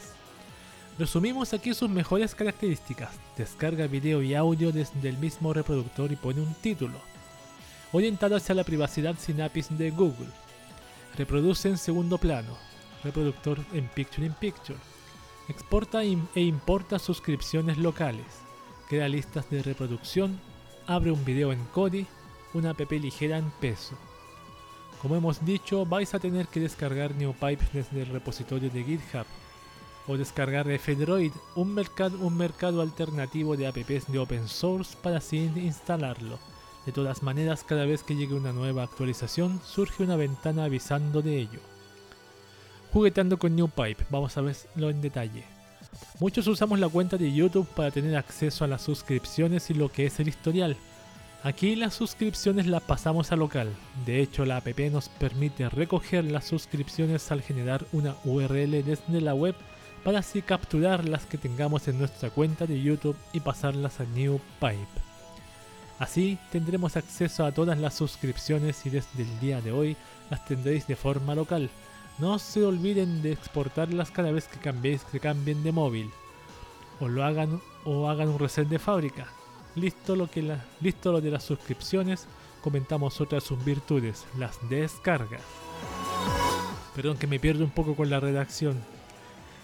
Resumimos aquí sus mejores características. Descarga video y audio desde el mismo reproductor y pone un título. Orientado hacia la privacidad sin APIs de Google. Reproduce en segundo plano. Reproductor en Picture in Picture. Exporta e importa suscripciones locales. Crea listas de reproducción. Abre un video en Kodi. Una app ligera en peso como hemos dicho, vais a tener que descargar NewPipe desde el repositorio de GitHub o descargar F-Droid, un mercado, un mercado alternativo de apps de open source para así instalarlo. De todas maneras, cada vez que llegue una nueva actualización, surge una ventana avisando de ello. Jugueteando con NewPipe, vamos a verlo en detalle. Muchos usamos la cuenta de YouTube para tener acceso a las suscripciones y lo que es el historial, Aquí las suscripciones las pasamos a local. De hecho, la app nos permite recoger las suscripciones al generar una URL desde la web para así capturar las que tengamos en nuestra cuenta de YouTube y pasarlas a NewPipe. Así tendremos acceso a todas las suscripciones y desde el día de hoy las tendréis de forma local. No se olviden de exportarlas cada vez que cambiéis que cambien de móvil. O lo hagan o hagan un reset de fábrica. Listo lo, que listo lo de las suscripciones, comentamos otras sus virtudes, las descargas. Perdón que me pierdo un poco con la redacción.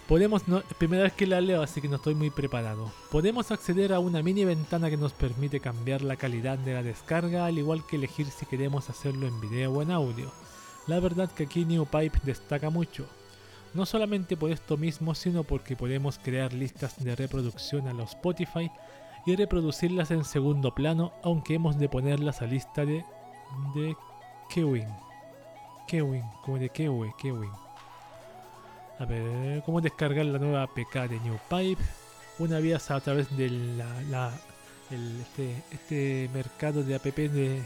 Podemos, no, primera vez que la leo, así que no estoy muy preparado. Podemos acceder a una mini ventana que nos permite cambiar la calidad de la descarga, al igual que elegir si queremos hacerlo en video o en audio. La verdad que aquí NewPipe destaca mucho. No solamente por esto mismo, sino porque podemos crear listas de reproducción a los Spotify y reproducirlas en segundo plano, aunque hemos de ponerlas a lista de, de Kewin. Kewin, como de Kewe, Kewin. A ver, cómo descargar la nueva APK de NewPipe. Una vía a través de la, este, este, mercado de app de,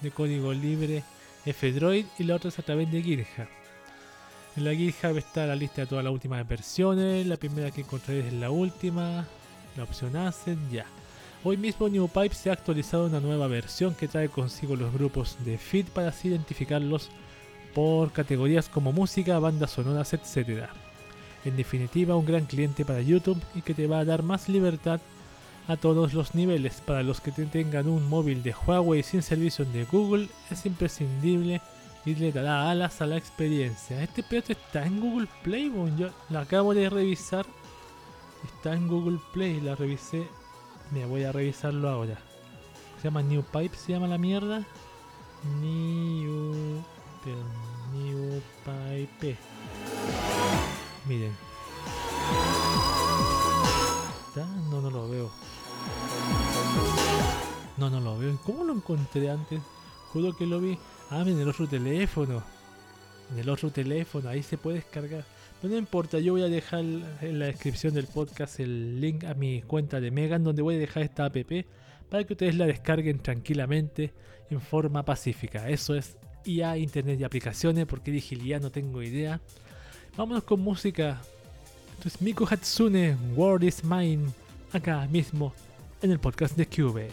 de código libre F-Droid y la otra es a través de GitHub. En la GitHub está la lista de todas las últimas versiones. La primera que encontré es la última. La opción Asset, ya. Hoy mismo NewPipe se ha actualizado una nueva versión que trae consigo los grupos de feed para así identificarlos por categorías como música, bandas sonoras, etc. En definitiva, un gran cliente para YouTube y que te va a dar más libertad a todos los niveles. Para los que tengan un móvil de Huawei sin servicio de Google, es imprescindible y le dará alas a la experiencia. Este pedazo está en Google Play, yo la acabo de revisar. Está en Google Play, la revisé. Mira, voy a revisarlo ahora. Se llama New Pipe, se llama la mierda. New, New Pipe. Miren. No, no lo veo. No, no lo veo. ¿Cómo lo encontré antes? Juro que lo vi. Ah, en el otro teléfono. En el otro teléfono, ahí se puede descargar. Pues no importa, yo voy a dejar en la descripción del podcast el link a mi cuenta de Megan donde voy a dejar esta app para que ustedes la descarguen tranquilamente en forma pacífica. Eso es IA, Internet y aplicaciones, porque dije IA no tengo idea. Vámonos con música. Esto es Miku Hatsune, World is Mine, acá mismo en el podcast de Cube.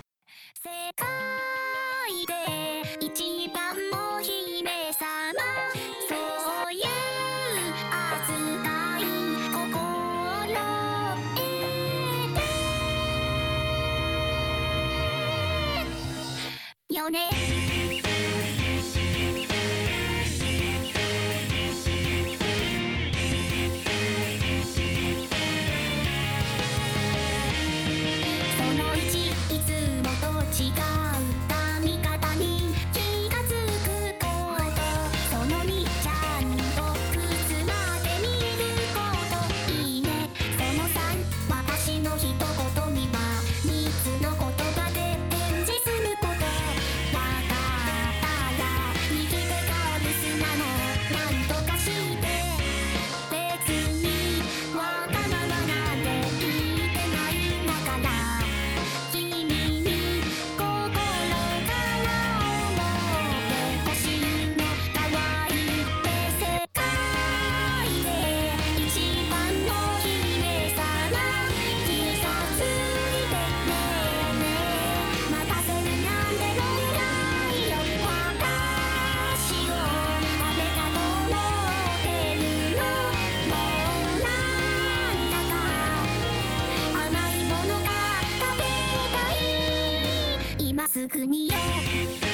国よ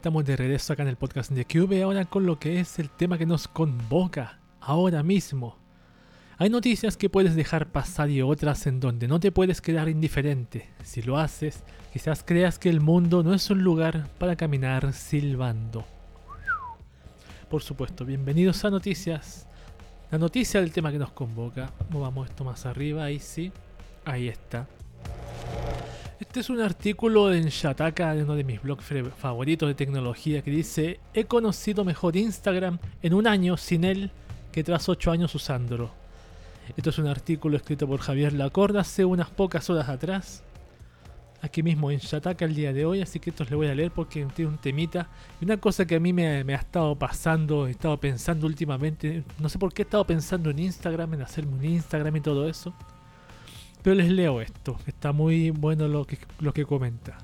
Estamos de regreso acá en el podcast de Cube ahora con lo que es el tema que nos convoca ahora mismo. Hay noticias que puedes dejar pasar y otras en donde no te puedes quedar indiferente. Si lo haces, quizás creas que el mundo no es un lugar para caminar silbando. Por supuesto, bienvenidos a Noticias. La noticia del tema que nos convoca. Movamos esto más arriba, ahí sí. Ahí está. Este es un artículo en Shataka, de uno de mis blogs favoritos de tecnología, que dice: He conocido mejor Instagram en un año sin él que tras 8 años usándolo. Esto es un artículo escrito por Javier Lacorda hace unas pocas horas atrás. Aquí mismo en Shataka el día de hoy, así que esto le voy a leer porque tiene un temita. Y una cosa que a mí me, me, ha estado pasando, he estado pensando últimamente, no sé por qué he estado pensando en Instagram, en hacerme un Instagram y todo eso. Pero les leo esto, está muy bueno lo que, lo que comenta.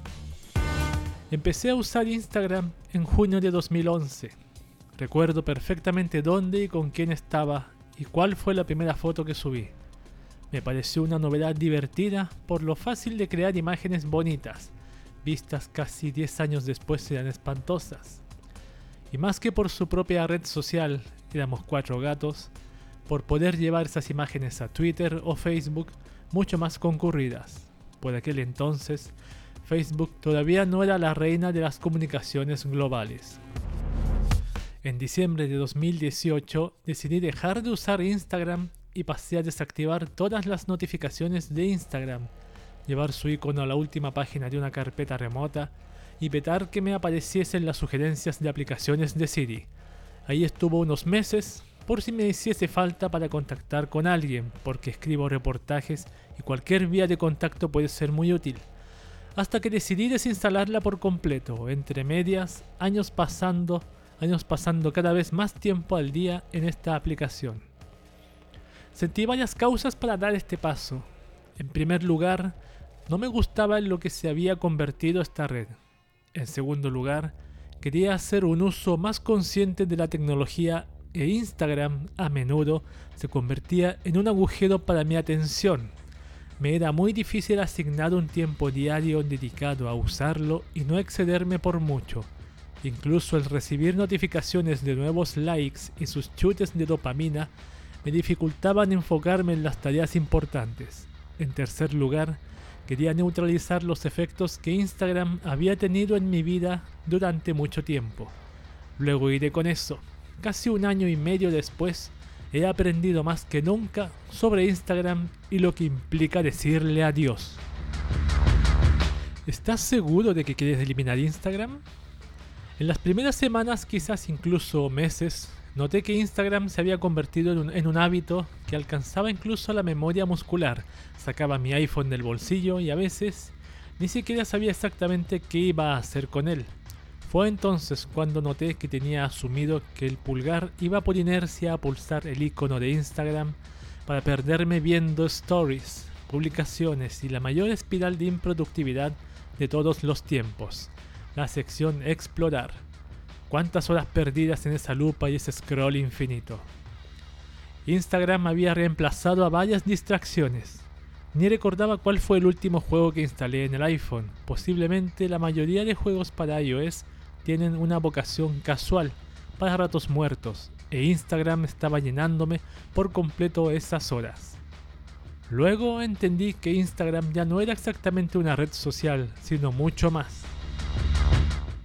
Empecé a usar Instagram en junio de 2011. Recuerdo perfectamente dónde y con quién estaba y cuál fue la primera foto que subí. Me pareció una novedad divertida por lo fácil de crear imágenes bonitas, vistas casi 10 años después eran espantosas. Y más que por su propia red social, éramos cuatro gatos, por poder llevar esas imágenes a Twitter o Facebook mucho más concurridas. Por aquel entonces, Facebook todavía no era la reina de las comunicaciones globales. En diciembre de 2018 decidí dejar de usar Instagram y pasé a desactivar todas las notificaciones de Instagram, llevar su icono a la última página de una carpeta remota y vetar que me apareciesen las sugerencias de aplicaciones de Siri. Ahí estuvo unos meses por si me hiciese falta para contactar con alguien, porque escribo reportajes y cualquier vía de contacto puede ser muy útil. Hasta que decidí desinstalarla por completo, entre medias, años pasando años pasando cada vez más tiempo al día en esta aplicación. Sentí varias causas para dar este paso. En primer lugar, no me gustaba en lo que se había convertido esta red. En segundo lugar, quería hacer un uso más consciente de la tecnología e Instagram a menudo se convertía en un agujero para mi atención. Me era muy difícil asignar un tiempo diario dedicado a usarlo y no excederme por mucho. Incluso el recibir notificaciones de nuevos likes y sus chutes de dopamina me dificultaban enfocarme en las tareas importantes. En tercer lugar, quería neutralizar los efectos que Instagram había tenido en mi vida durante mucho tiempo. Luego iré con eso. Casi un año y medio después, he aprendido más que nunca sobre Instagram y lo que implica decirle adiós. ¿Estás seguro de que quieres eliminar Instagram? En las primeras semanas, quizás incluso meses, noté que Instagram se había convertido en un, hábito que alcanzaba incluso la memoria muscular. Sacaba mi iPhone del bolsillo y a veces ni siquiera sabía exactamente qué iba a hacer con él. Fue entonces cuando noté que tenía asumido que el pulgar iba por inercia a pulsar el icono de Instagram para perderme viendo stories, publicaciones y la mayor espiral de improductividad de todos los tiempos la sección Explorar. ¿Cuántas horas perdidas en esa lupa y ese scroll infinito? Instagram había reemplazado a varias distracciones. Ni recordaba cuál fue el último juego que instalé en el iPhone. Posiblemente la mayoría de juegos para iOS tienen una vocación casual, para ratos muertos, e Instagram estaba llenándome por completo esas horas. Luego entendí que Instagram ya no era exactamente una red social, sino mucho más.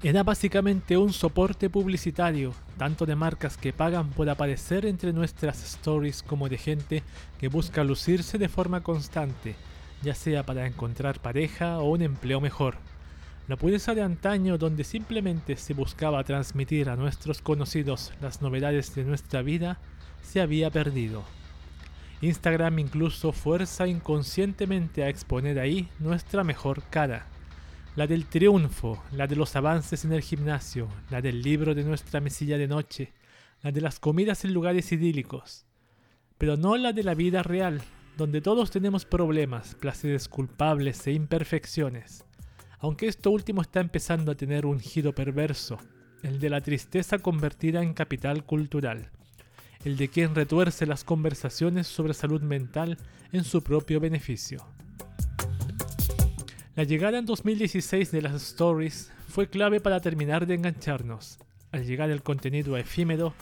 Era básicamente un soporte publicitario, tanto de marcas que pagan por aparecer entre nuestras stories como de gente que busca lucirse de forma constante, ya sea para encontrar pareja o un empleo mejor. La pureza de antaño donde simplemente se buscaba transmitir a nuestros conocidos las novedades de nuestra vida se había perdido. Instagram incluso fuerza inconscientemente a exponer ahí nuestra mejor cara la del triunfo, la de los avances en el gimnasio, la del libro de nuestra mesilla de noche, la de las comidas en lugares idílicos, pero no la de la vida real, donde todos tenemos problemas, placeres culpables e imperfecciones. Aunque esto último está empezando a tener un giro perverso, el de la tristeza convertida en capital cultural, el de quien retuerce las conversaciones sobre salud mental en su propio beneficio. La llegada en 2016 de las stories fue clave para terminar de engancharnos. Al llegar el contenido efímero,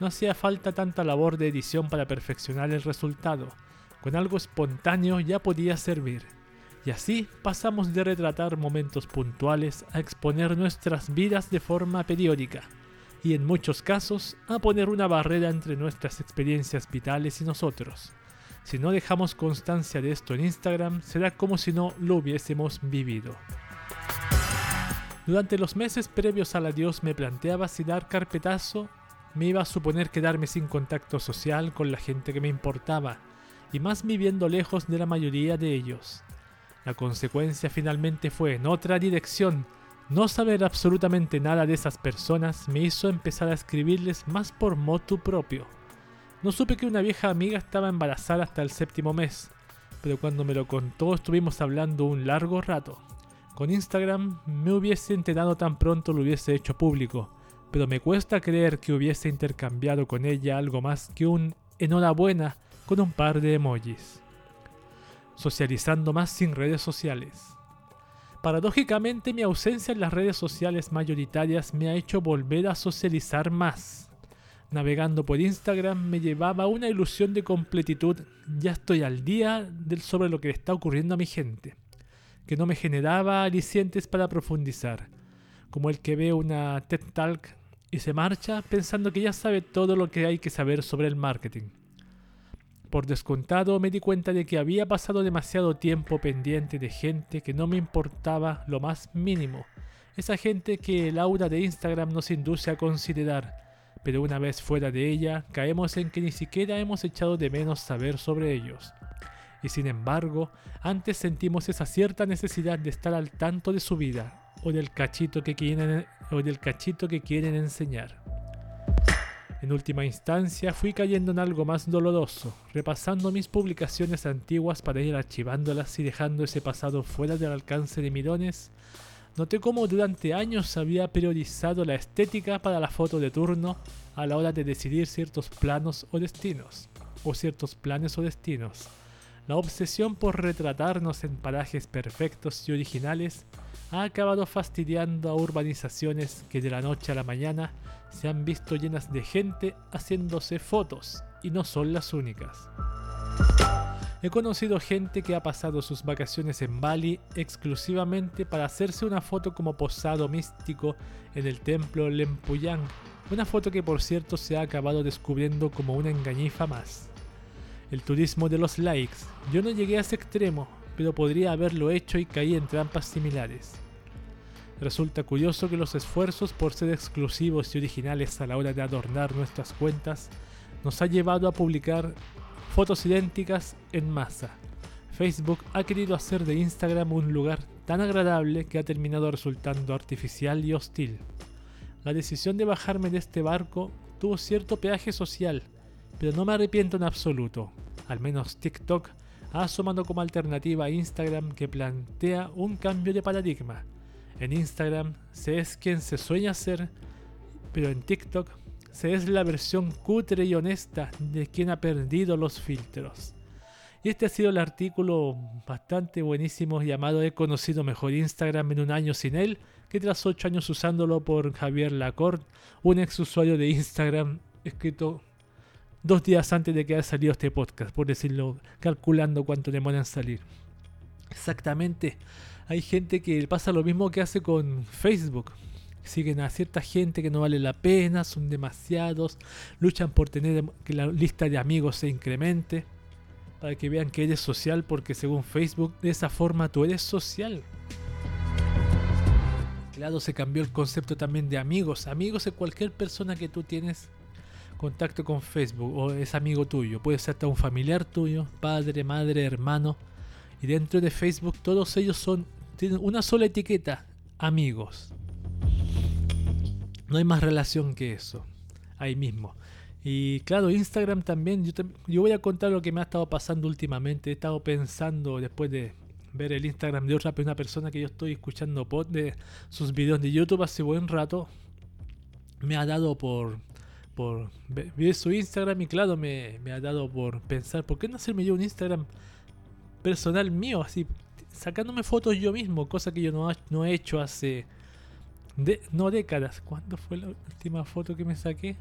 no hacía falta tanta labor de edición para perfeccionar el resultado. Con algo espontáneo ya podía servir. Y así pasamos de retratar momentos puntuales a exponer nuestras vidas de forma periódica y en muchos casos a poner una barrera entre nuestras experiencias vitales y nosotros. Si no dejamos constancia de esto en Instagram, será como si no lo hubiésemos vivido. Durante los meses previos al adiós me planteaba si dar carpetazo me iba a suponer quedarme sin contacto social con la gente que me importaba, y más viviendo lejos de la mayoría de ellos. La consecuencia finalmente fue en otra dirección. No saber absolutamente nada de esas personas me hizo empezar a escribirles más por motu propio. No supe que una vieja amiga estaba embarazada hasta el séptimo mes, pero cuando me lo contó estuvimos hablando un largo rato. Con Instagram me hubiese enterado tan pronto lo hubiese hecho público, pero me cuesta creer que hubiese intercambiado con ella algo más que un enhorabuena con un par de emojis socializando más sin redes sociales. Paradójicamente mi ausencia en las redes sociales mayoritarias me ha hecho volver a socializar más. Navegando por Instagram me llevaba una ilusión de completitud, ya estoy al día sobre lo que le está ocurriendo a mi gente, que no me generaba alicientes para profundizar, como el que ve una TED Talk y se marcha pensando que ya sabe todo lo que hay que saber sobre el marketing. Por descontado me di cuenta de que había pasado demasiado tiempo pendiente de gente que no me importaba lo más mínimo. Esa gente que el aura de Instagram nos induce a considerar, pero una vez fuera de ella caemos en que ni siquiera hemos echado de menos saber sobre ellos. Y sin embargo, antes sentimos esa cierta necesidad de estar al tanto de su vida o del cachito que quieren, o del cachito que quieren enseñar. En última instancia, fui cayendo en algo más doloroso, repasando mis publicaciones antiguas para ir archivándolas y dejando ese pasado fuera del alcance de mirones. Noté cómo durante años había periodizado la estética para la foto de turno a la hora de decidir ciertos planos o destinos, o ciertos planes o destinos. La obsesión por retratarnos en parajes perfectos y originales ha acabado fastidiando a urbanizaciones que de la noche a la mañana se han visto llenas de gente haciéndose fotos y no son las únicas. He conocido gente que ha pasado sus vacaciones en Bali exclusivamente para hacerse una foto como posado místico en el templo Lempuyang, una foto que por cierto se ha acabado descubriendo como una engañifa más. El turismo de los likes, yo no llegué a ese extremo, pero podría haberlo hecho y caí en trampas similares. Resulta curioso que los esfuerzos por ser exclusivos y originales a la hora de adornar nuestras cuentas nos ha llevado a publicar fotos idénticas en masa. Facebook ha querido hacer de Instagram un lugar tan agradable que ha terminado resultando artificial y hostil. La decisión de bajarme de este barco tuvo cierto peaje social, pero no me arrepiento en absoluto. Al menos TikTok ha asomado como alternativa a Instagram que plantea un cambio de paradigma en Instagram se es quien se sueña ser, pero en TikTok se es la versión cutre y honesta de quien ha perdido los filtros. Y este ha sido el artículo bastante buenísimo llamado He conocido mejor Instagram en un año sin él, que tras 8 años usándolo por Javier Lacorte, un ex usuario de Instagram, escrito dos días antes de que haya salido este podcast, por decirlo, calculando cuánto demora en salir. Exactamente hay gente que pasa lo mismo que hace con Facebook. Siguen a cierta gente que no vale la pena, son demasiados, luchan por tener que la lista de amigos se incremente, para que vean que eres social, porque según Facebook, de esa forma tú eres social. Claro, se cambió el concepto también de amigos. Amigos es cualquier persona que tú tienes contacto con Facebook o es amigo tuyo. Puede ser hasta un familiar tuyo, padre, madre, hermano y dentro de Facebook todos ellos son tienen una sola etiqueta, amigos. No hay más relación que eso. Ahí mismo. Y claro, Instagram también. Yo, yo voy a contar lo que me ha estado pasando últimamente. He estado pensando después de ver el Instagram de otra una persona que yo estoy escuchando pod de sus videos de YouTube hace buen rato. Me ha dado por por ver su Instagram y claro me, me ha dado por pensar, ¿por qué no hacerme yo un Instagram personal mío, así, sacándome fotos yo mismo, cosa que yo no, no he hecho hace, no décadas. ¿Cuándo fue la última foto que me saqué?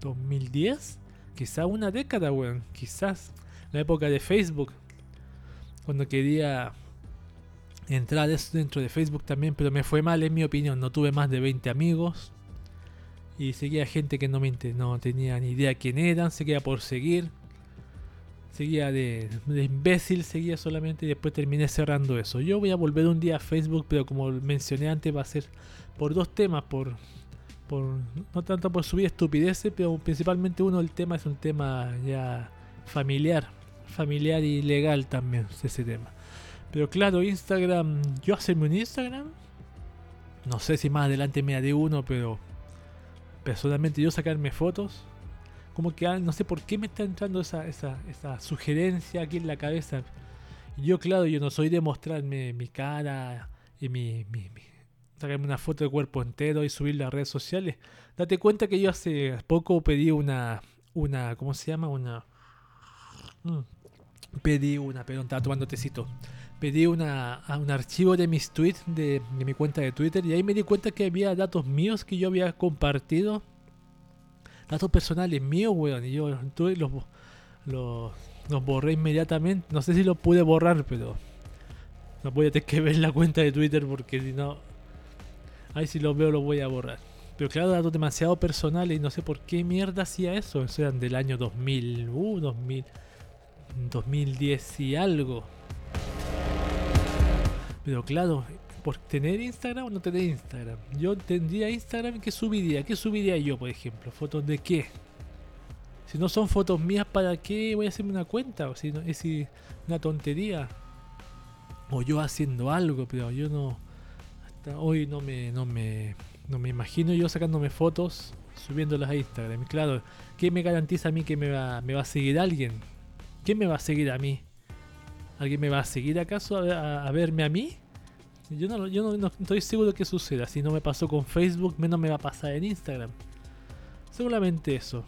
2010, quizás una década, weón, quizás la época de Facebook, cuando quería entrar dentro de Facebook también, pero me fue mal en mi opinión, no tuve más de 20 amigos y seguía gente que no me no tenía ni idea quién eran, seguía por seguir. Seguía de, imbécil, seguía solamente y después terminé cerrando eso. Yo voy a volver un día a Facebook, pero como mencioné antes, va a ser por dos temas, por, por no tanto por subir estupideces, pero principalmente uno el tema es un tema ya familiar, familiar y legal también es ese tema. Pero claro, Instagram, yo hacerme un Instagram, no sé si más adelante me haré uno, pero personalmente yo sacarme fotos, como que ah, no sé por qué me está entrando esa, esa, esa sugerencia aquí en la cabeza. Yo, claro, yo no soy de mostrarme mi cara y mi, mi, sacarme una foto de cuerpo entero y subirla a redes sociales. Date cuenta que yo hace poco pedí una, una, ¿cómo se llama? Una, Mm. pedí una, perdón, estaba tomando tecito. Pedí una, un archivo de mis tweets de mi cuenta de Twitter y ahí me di cuenta que había datos míos que yo había compartido. Datos personales míos, weón. Y yo los, los, los borré inmediatamente. No sé si los pude borrar, pero no voy a tener que <laughs> ver la cuenta de Twitter porque si no, ahí si los veo los voy a borrar. Pero claro, datos demasiado personales y no sé por qué mierda hacía eso. Eso eran del año 2000, uh, 2000, 2010 y algo. Pero claro, por tener Instagram o no tener Instagram. Yo tendría Instagram, ¿qué subiría? ¿Qué subiría yo, por ejemplo? ¿Fotos de qué? Si no son fotos mías, ¿para qué voy a hacerme una cuenta? O si no, es una tontería. O yo haciendo algo, pero yo no. Hasta hoy no me, no me, no me imagino yo sacándome fotos, subiéndolas a Instagram. Y Claro, ¿qué me garantiza a mí que me va, a seguir alguien? ¿Quién me va a seguir a mí? ¿Alguien me va a seguir acaso a verme a mí? Yo no, yo no, estoy seguro que suceda. Si no me pasó con Facebook, menos me va a pasar en Instagram. Seguramente eso.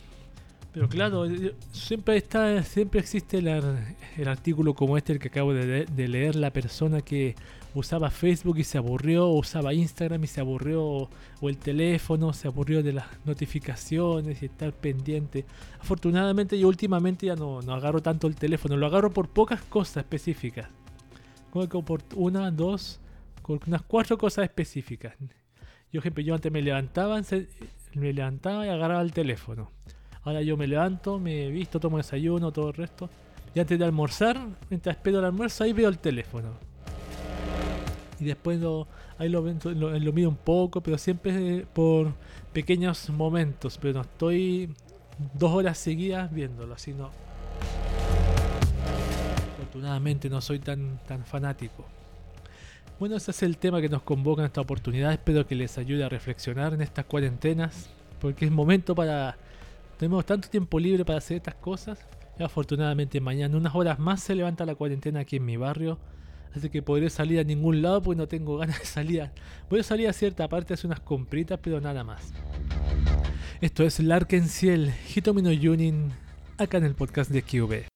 Pero claro, siempre está, siempre existe el, ar- el artículo como este el que acabo de, le- de leer, la persona que usaba Facebook y se aburrió, usaba Instagram y se aburrió, o, o el teléfono, se aburrió de las notificaciones y estar pendiente. Afortunadamente yo últimamente ya no, no agarro tanto el teléfono, lo agarro por pocas cosas específicas. Como que por una, dos, con unas cuatro cosas específicas. Yo, ejemplo, yo antes me levantaba, me levantaba y agarraba el teléfono. Ahora yo me levanto, me visto, tomo desayuno, todo el resto. Y antes de almorzar, mientras espero el almuerzo, ahí veo el teléfono. Y después lo, ahí lo, miro un poco, pero siempre por pequeños momentos. Pero no estoy dos horas seguidas viéndolo, así no. Afortunadamente no soy tan, tan fanático. Bueno, ese es el tema que nos convoca en esta oportunidad. Espero que les ayude a reflexionar en estas cuarentenas. Porque es momento para... Tenemos tanto tiempo libre para hacer estas cosas. Y afortunadamente mañana, unas horas más, se levanta la cuarentena aquí en mi barrio. Así que podré salir a ningún lado porque no tengo <laughs> ganas de salir. Voy a salir a cierta parte hacer unas compritas, pero nada más. Esto es Larken Ciel, Hitomi no Yunin, acá en el podcast de QV.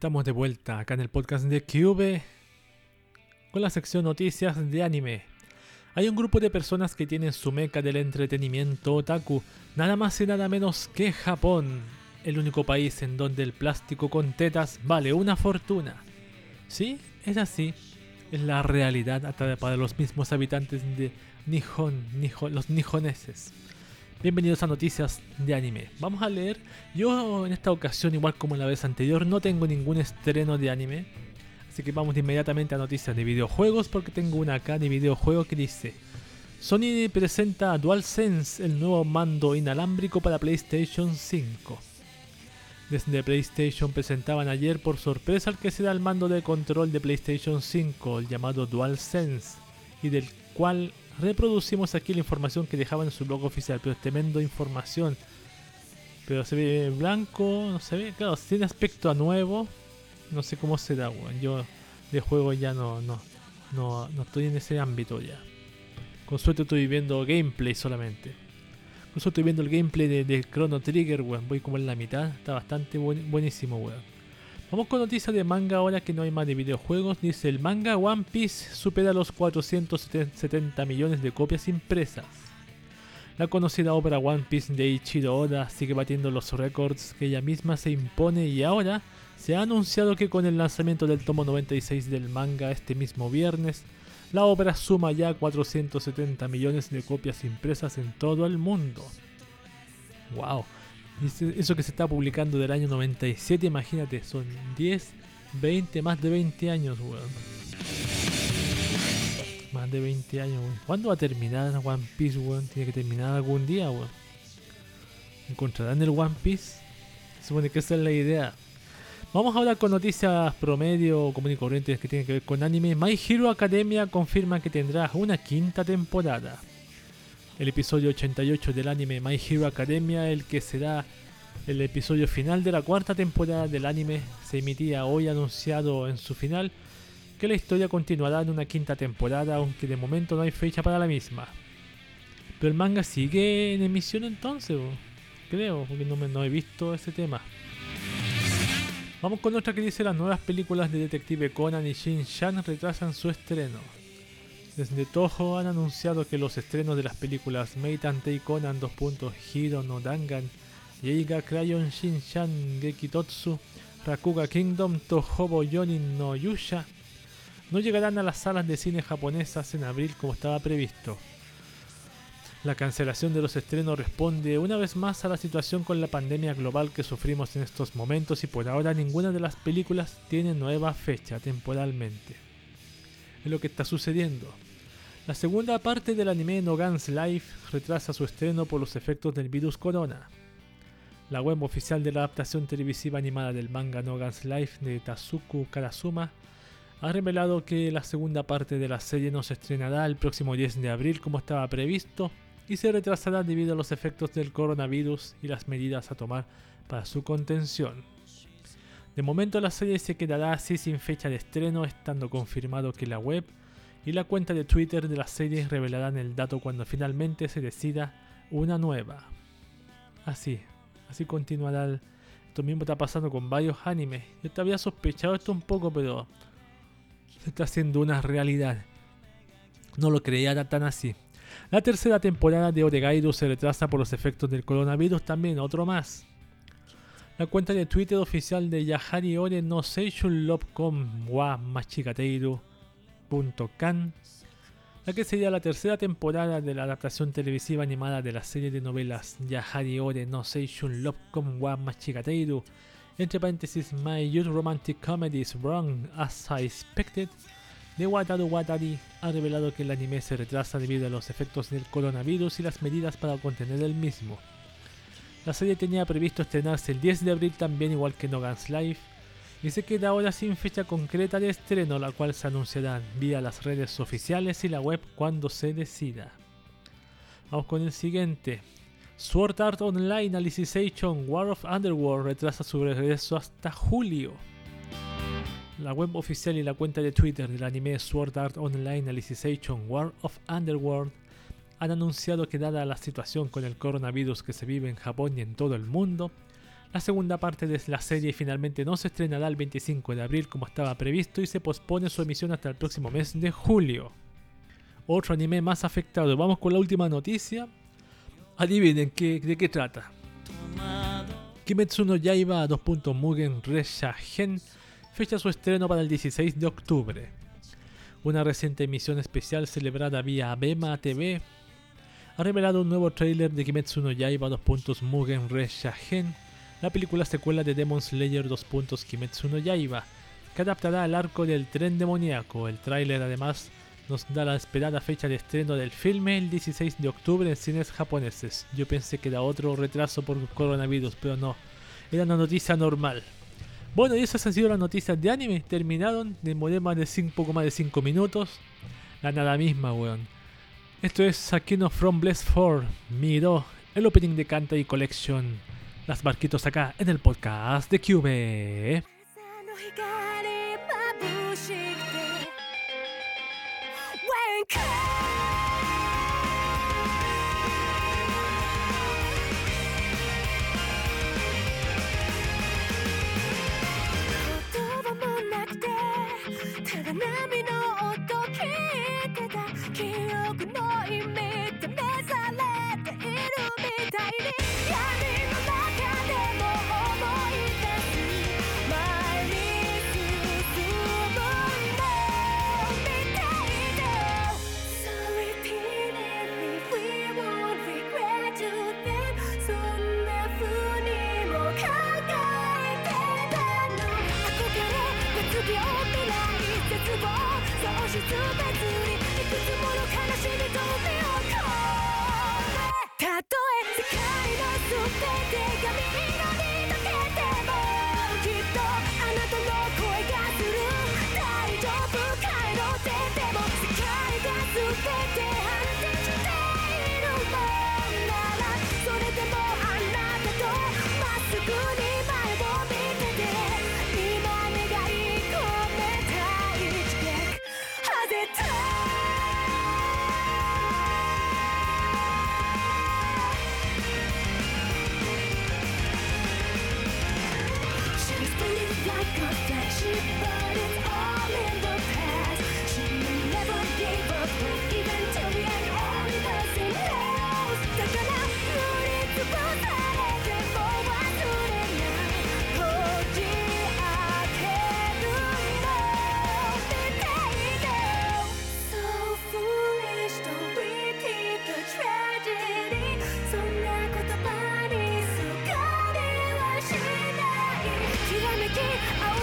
Estamos de vuelta acá en el podcast de QV con la sección noticias de anime. Hay un grupo de personas que tienen su meca del entretenimiento otaku, nada más y nada menos que Japón, el único país en donde el plástico con tetas vale una fortuna. Sí, es así, es la realidad hasta para los mismos habitantes de Nihon, Nihon- los nijoneses. Bienvenidos a Noticias de Anime. Vamos a leer. Yo en esta ocasión, igual como la vez anterior, no tengo ningún estreno de anime. Así que vamos inmediatamente a noticias de videojuegos porque tengo una acá de videojuego que dice Sony presenta DualSense, el nuevo mando inalámbrico para PlayStation 5. Desde PlayStation presentaban ayer por sorpresa el que será el mando de control de PlayStation 5, el llamado DualSense, y del cual reproducimos aquí la información que dejaban en su blog oficial, pero es tremendo información. Pero se ve blanco, no se ve, claro, tiene aspecto a nuevo. No sé cómo será, weón. Yo de juego ya no, no, no, no estoy en ese ámbito ya. Con suerte estoy viendo gameplay solamente. Con suerte estoy viendo el gameplay de Chrono Trigger, weón. Voy como en la mitad. Está bastante buen- buenísimo, weón. Vamos con noticias de manga ahora que no hay más de videojuegos. Dice el manga One Piece supera los 470 millones de copias impresas. La conocida obra One Piece de Ichiro Oda sigue batiendo los récords que ella misma se impone y ahora se ha anunciado que con el lanzamiento del tomo 96 del manga este mismo viernes, la obra suma ya 470 millones de copias impresas en todo el mundo. ¡Wow! Eso que se está publicando del año 97, imagínate, son 10, 20, más de 20 años, weón. Más de 20 años, weón. ¿Cuándo va a terminar One Piece, weón? Tiene que terminar algún día, weón. ¿Encontrarán el One Piece? Se supone que esa es la idea. Vamos a hablar con noticias promedio, común y corrientes que tienen que ver con anime. My Hero Academia confirma que tendrá una quinta temporada. El episodio 88 del anime My Hero Academia, el que será el episodio final de la cuarta temporada del anime, se emitía hoy anunciado en su final que la historia continuará en una quinta temporada, aunque de momento no hay fecha para la misma. Pero el manga sigue en emisión entonces, creo, porque no, me- no he visto ese tema. Vamos con otra que dice las nuevas películas de Detective Conan y Shin Chan retrasan su estreno. Desde Toho han anunciado que los estrenos de las películas Meitantei Conan 2. Hiro no Dangan, Yeiga Crayon Shinshan Gekitotsu, Rakuga Kingdom, Tohobo Yonin no Yusha no llegarán a las salas de cine japonesas en abril como estaba previsto. La cancelación de los estrenos responde una vez más a la situación con la pandemia global que sufrimos en estos momentos y por ahora ninguna de las películas tiene nueva fecha temporalmente. Es lo que está sucediendo. La segunda parte del anime No Guns Life retrasa su estreno por los efectos del virus corona. La web oficial de la adaptación televisiva animada del manga No Guns Life de Tazuku Karasuma ha revelado que la segunda parte de la serie no se estrenará el próximo 10 de abril como estaba previsto y se retrasará debido a los efectos del coronavirus y las medidas a tomar para su contención. De momento la serie se quedará así sin fecha de estreno, estando confirmado que la web y la cuenta de Twitter de la serie revelarán el dato cuando finalmente se decida una nueva. Así, así continuará. el- Esto mismo está pasando con varios animes. Yo te había sospechado esto un poco, pero se está haciendo una realidad. No lo creía tan así. La tercera temporada de Oregairu se retrasa por los efectos del coronavirus también, otro más. La cuenta de Twitter oficial de Yahari Ore no Seishun Love.com wa La que sería la tercera temporada de la adaptación televisiva animada de la serie de novelas Yahari Ore no Seishun Love.com wa Machigateiru entre paréntesis My Youth Romantic Comedy is Wrong as I Expected de Wataru Watari ha revelado que el anime se retrasa debido a los efectos del coronavirus y las medidas para contener el mismo. La serie tenía previsto estrenarse el 10 de abril también igual que No Guns Life y se queda ahora sin fecha concreta de estreno la cual se anunciará vía las redes oficiales y la web cuando se decida. Vamos con el siguiente. Sword Art Online Alicization War of Underworld retrasa su regreso hasta julio. La web oficial y la cuenta de Twitter del anime Sword Art Online Alicization War of Underworld han anunciado que dada la situación con el coronavirus que se vive en Japón y en todo el mundo, la segunda parte de la serie finalmente no se estrenará el 25 de abril como estaba previsto y se pospone su emisión hasta el próximo mes de julio. Otro anime más afectado. Vamos con la última noticia. Adivinen qué, de qué trata. Kimetsu no Yaiba 2. Mugen Resha Gen fecha su estreno para el 16 de octubre. Una reciente emisión especial celebrada vía Abema TV ha revelado un nuevo tráiler de Kimetsu no Yaiba 2. Mugen Resha Gen, la película secuela de Demon Slayer 2. Kimetsu no Yaiba, que adaptará al arco del tren demoníaco. El tráiler además nos da la esperada fecha de estreno del filme el 16 de octubre en cines japoneses. Yo pensé que era otro retraso por coronavirus, pero no, era una noticia normal. Bueno, y esas han sido las noticias de anime. Terminaron, demoré más de cinco, poco más de 5 minutos. La nada misma, weón. Esto es Sakino from Bless 4, Miro, el opening de Kantai Collection. Las barquitos acá en el podcast de Cube. 朝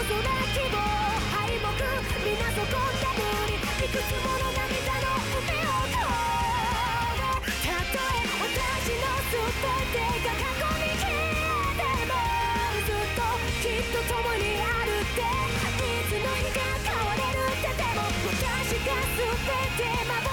そ敗北いくつもの涙の海を越えたとえ私のすべてが過去に消えてもずっときっと共にあるっていつの日か変われるってでも私がすべてま。た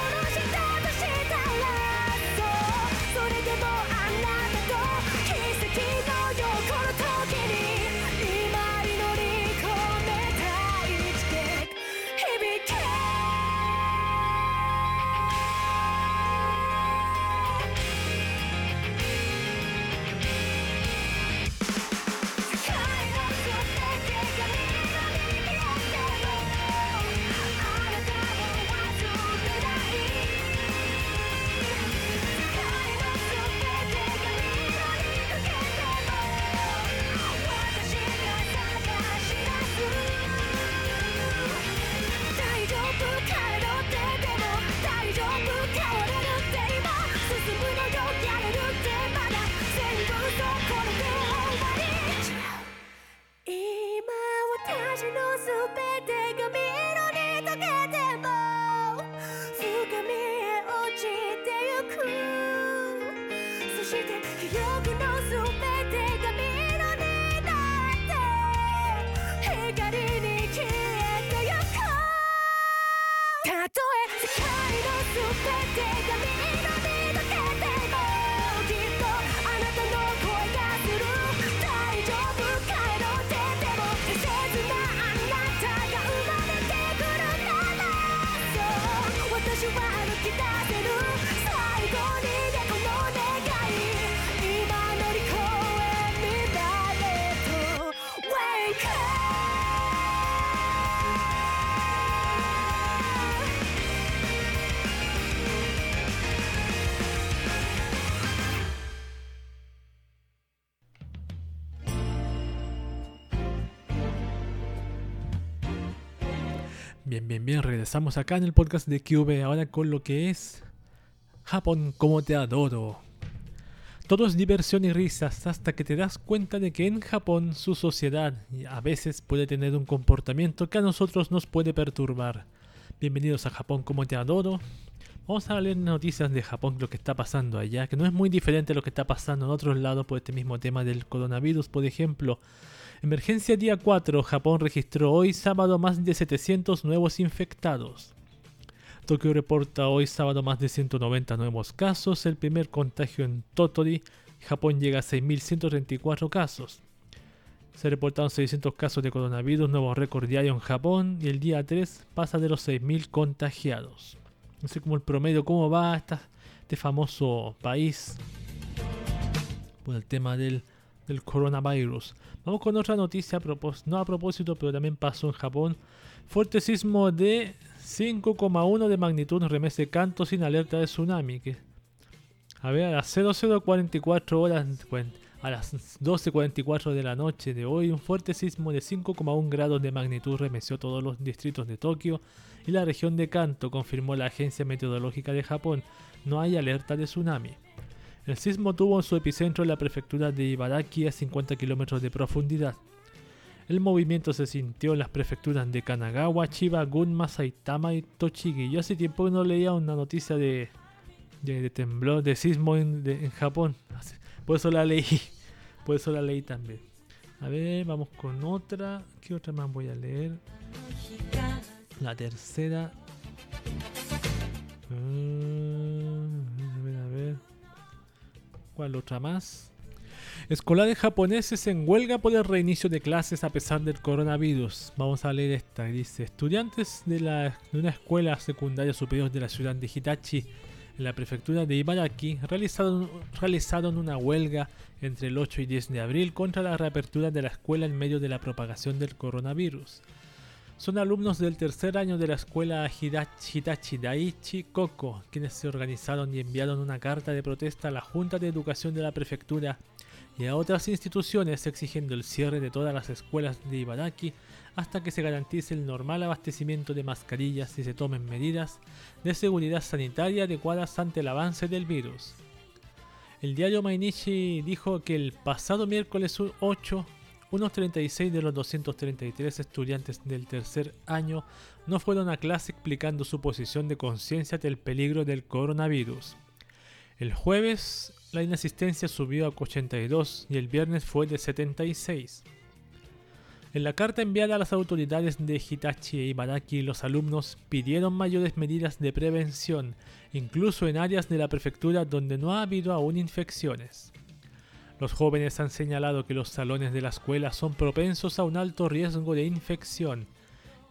regresamos acá en el podcast de QV ahora con lo que es Japón como te adoro. Todo es diversión y risas hasta que te das cuenta de que en Japón su sociedad a veces puede tener un comportamiento que a nosotros nos puede perturbar. Bienvenidos a Japón como te adoro. Vamos a leer noticias de Japón, lo que está pasando allá, que no es muy diferente a lo que está pasando en otros lados por este mismo tema del coronavirus, por ejemplo. Emergencia día 4, Japón registró hoy sábado más de 700 nuevos infectados. Tokio reporta hoy sábado más de 190 nuevos casos, el primer contagio en Totori, Japón llega a 6.134 casos. Se reportaron 600 casos de coronavirus, nuevo récord diario en Japón, y el día 3 pasa de los 6.000 contagiados. No sé cómo el promedio, cómo va este famoso país por el tema del, del coronavirus. Vamos con otra noticia, a no a propósito, pero también pasó en Japón. Fuerte sismo de 5,1 de magnitud remece canto sin alerta de tsunami. Que, a ver, a las 0044 horas, a las 12.44 de la noche de hoy, un fuerte sismo de 5,1 grados de magnitud remeció todos los distritos de Tokio y la región de Kanto, confirmó la Agencia Meteorológica de Japón. No hay alerta de tsunami. El sismo tuvo su epicentro en la prefectura de Ibaraki a 50 kilómetros de profundidad. El movimiento se sintió en las prefecturas de Kanagawa, Chiba, Gunma, Saitama y Tochigi. Yo hace tiempo que no leía una noticia de, de, de temblor, de sismo en, de- en Japón. Por eso la leí. <laughs> Por eso la leí también. A ver, vamos con otra. ¿Qué otra más voy a leer? La tercera. ¿Cuál otra más? Escolares japoneses en huelga por el reinicio de clases a pesar del coronavirus. Vamos a leer esta. Dice, estudiantes de, una escuela secundaria superior de la ciudad de Hitachi, en la prefectura de Ibaraki, realizaron, realizaron una huelga entre el 8 y 10 de abril contra la reapertura de la escuela en medio de la propagación del coronavirus. Son alumnos del tercer año de la escuela Hidachi, Hitachi Daiichi Koko, quienes se organizaron y enviaron una carta de protesta a la Junta de Educación de la Prefectura y a otras instituciones exigiendo el cierre de todas las escuelas de Ibaraki hasta que se garantice el normal abastecimiento de mascarillas y se tomen medidas de seguridad sanitaria adecuadas ante el avance del virus. El diario Mainichi dijo que el pasado miércoles 8, unos 36 de los 233 estudiantes del tercer año no fueron a clase explicando su posición de conciencia del peligro del coronavirus. El jueves la inasistencia subió a 82 y el viernes fue de 76. En la carta enviada a las autoridades de Hitachi e Ibaraki, los alumnos pidieron mayores medidas de prevención, incluso en áreas de la prefectura donde no ha habido aún infecciones. Los jóvenes han señalado que los salones de la escuela son propensos a un alto riesgo de infección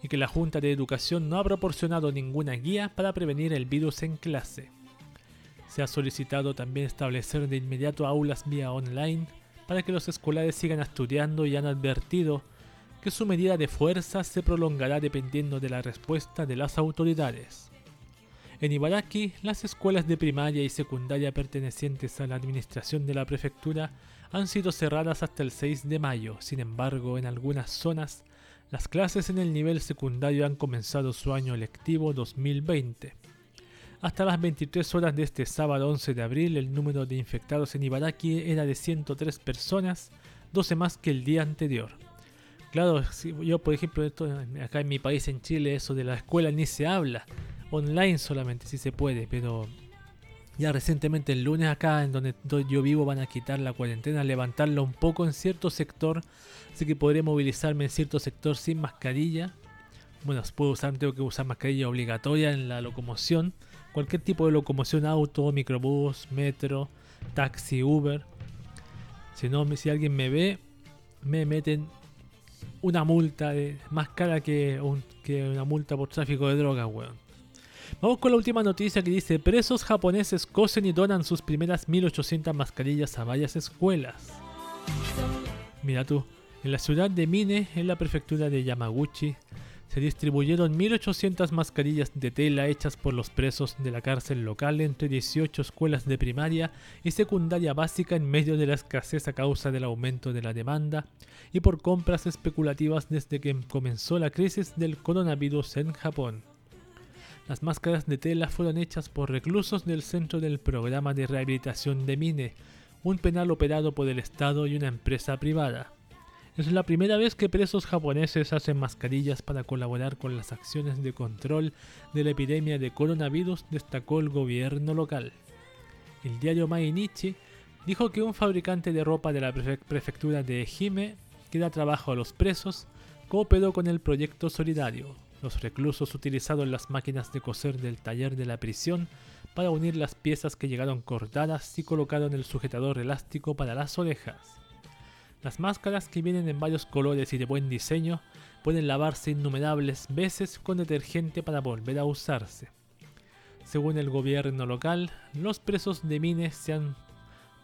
y que la Junta de Educación no ha proporcionado ninguna guía para prevenir el virus en clase. Se ha solicitado también establecer de inmediato aulas vía online para que los escolares sigan estudiando y han advertido que su medida de fuerza se prolongará dependiendo de la respuesta de las autoridades. En Ibaraki, las escuelas de primaria y secundaria pertenecientes a la administración de la prefectura han sido cerradas hasta el 6 de mayo. Sin embargo, en algunas zonas, las clases en el nivel secundario han comenzado su año lectivo 2020. Hasta las 23 horas de este sábado 11 de abril, el número de infectados en Ibaraki era de 103 personas, 12 más que el día anterior. Claro, yo por ejemplo, esto, acá en mi país, en Chile, eso de la escuela ni se habla. Online solamente, si se puede, pero ya recientemente el lunes acá en donde yo vivo van a quitar la cuarentena, levantarla un poco en cierto sector, así que podré movilizarme en cierto sector sin mascarilla. Bueno, puedo usar, tengo que usar mascarilla obligatoria en la locomoción, cualquier tipo de locomoción, auto, microbús, metro, taxi, Uber. Si no, si alguien me ve, me meten una multa de, más cara que, que una multa por tráfico de drogas, weón. Vamos con la última noticia que dice, presos japoneses cosen y donan sus primeras 1800 mascarillas a varias escuelas. Mira tú, en la ciudad de Mine, en la prefectura de Yamaguchi, se distribuyeron 1800 mascarillas de tela hechas por los presos de la cárcel local entre 18 escuelas de primaria y secundaria básica en medio de la escasez a causa del aumento de la demanda y por compras especulativas desde que comenzó la crisis del coronavirus en Japón. Las máscaras de tela fueron hechas por reclusos del Centro del Programa de Rehabilitación de Mine, un penal operado por el Estado y una empresa privada. Es la primera vez que presos japoneses hacen mascarillas para colaborar con las acciones de control de la epidemia de coronavirus, destacó el gobierno local. El diario Mainichi dijo que un fabricante de ropa de la prefe- prefectura de Ehime, que da trabajo a los presos, cooperó con el proyecto solidario. Los reclusos utilizaron las máquinas de coser del taller de la prisión para unir las piezas que llegaron cortadas y colocaron el sujetador elástico para las orejas. Las máscaras que vienen en varios colores y de buen diseño pueden lavarse innumerables veces con detergente para volver a usarse. Según el gobierno local, los presos de Mines se han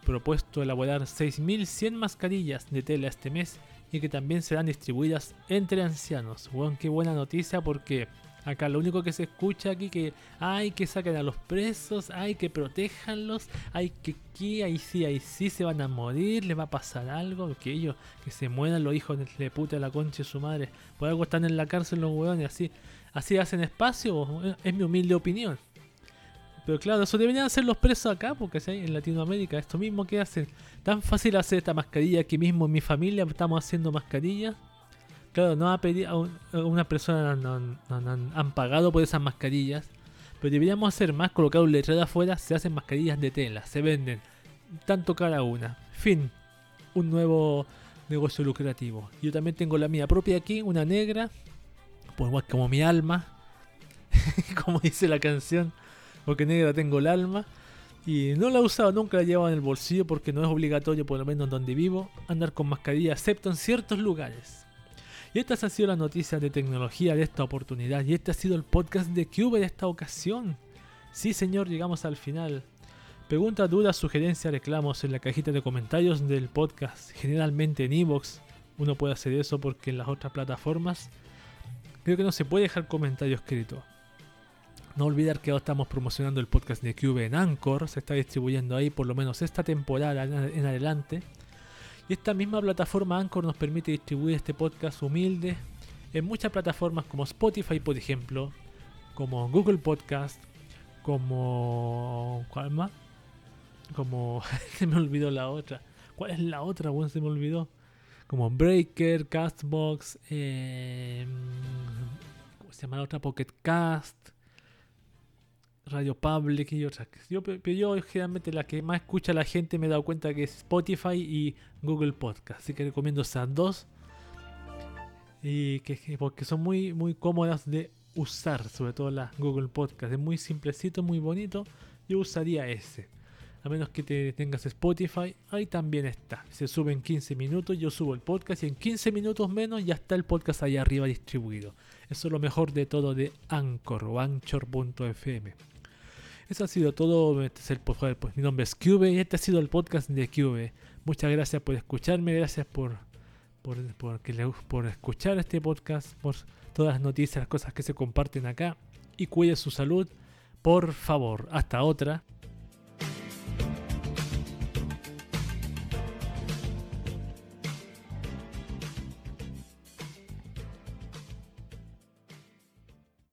propuesto elaborar 6.100 mascarillas de tela este mes y que también serán distribuidas entre ancianos. Weón, qué buena noticia porque acá lo único que se escucha aquí que hay que saquen a los presos, hay que protéjanlos, hay que aquí, ahí sí, ahí sí se van a morir, les va a pasar algo, que ellos, que se mueran los hijos de puta de la concha de su madre. Por algo están en la cárcel los weones, así, así hacen espacio, es mi humilde opinión. Pero claro, eso deberían hacer los presos acá, porque hay en Latinoamérica, esto mismo que hacen. Tan fácil hacer esta mascarilla que mismo en mi familia estamos haciendo mascarillas. Claro, no ha pedido a un- a una persona no- no- no han pagado por esas mascarillas. Pero deberíamos hacer más, colocar un letrero afuera, se hacen mascarillas de tela, se venden. Tanto cada una. Fin. Un nuevo negocio lucrativo. Yo también tengo la mía propia aquí, una negra. Pues igual como mi alma. <laughs> como dice la canción porque negra tengo el alma. Y no la he usado, nunca la he llevado en el bolsillo porque no es obligatorio, por lo menos donde vivo, andar con mascarilla, excepto en ciertos lugares. Y estas han sido las noticias de tecnología de esta oportunidad. Y este ha sido el podcast de Cube de esta ocasión. Sí, señor, llegamos al final. Preguntas, dudas, sugerencias, reclamos en la cajita de comentarios del podcast. Generalmente en Evox uno puede hacer eso porque en las otras plataformas creo que no se puede dejar comentario escrito. No olvidar que ahora estamos promocionando el podcast de Cube en Anchor, se está distribuyendo ahí por lo menos esta temporada en adelante. Y esta misma plataforma Anchor nos permite distribuir este podcast humilde en muchas plataformas como Spotify, por ejemplo, como Google Podcast, como... ¿Cuál más? Como... <laughs> se me olvidó la otra. ¿Cuál es la otra? Bueno, se me olvidó. Como Breaker, Castbox, eh, ¿cómo se llama la otra? Pocket Cast. Radio Public y otras. Yo, pero yo generalmente la que más escucha la gente me he dado cuenta que es Spotify y Google Podcast. Así que recomiendo esas dos. y que, que- porque son muy, muy cómodas de usar, sobre todo las Google Podcast. Es muy simplecito, muy bonito. Yo usaría ese. A menos que te tengas Spotify, ahí también está. Se sube en 15 minutos, yo subo el podcast y en 15 minutos menos ya está el podcast ahí arriba distribuido. Eso es lo mejor de todo de Anchor o Anchor.fm. Eso ha sido todo. Este es pues, mi nombre es Cube y este ha sido el podcast de Cube. Muchas gracias por escucharme, gracias por, por, por, que por escuchar este podcast, por todas las noticias, las cosas que se comparten acá. Y cuide su salud, por favor. Hasta otra.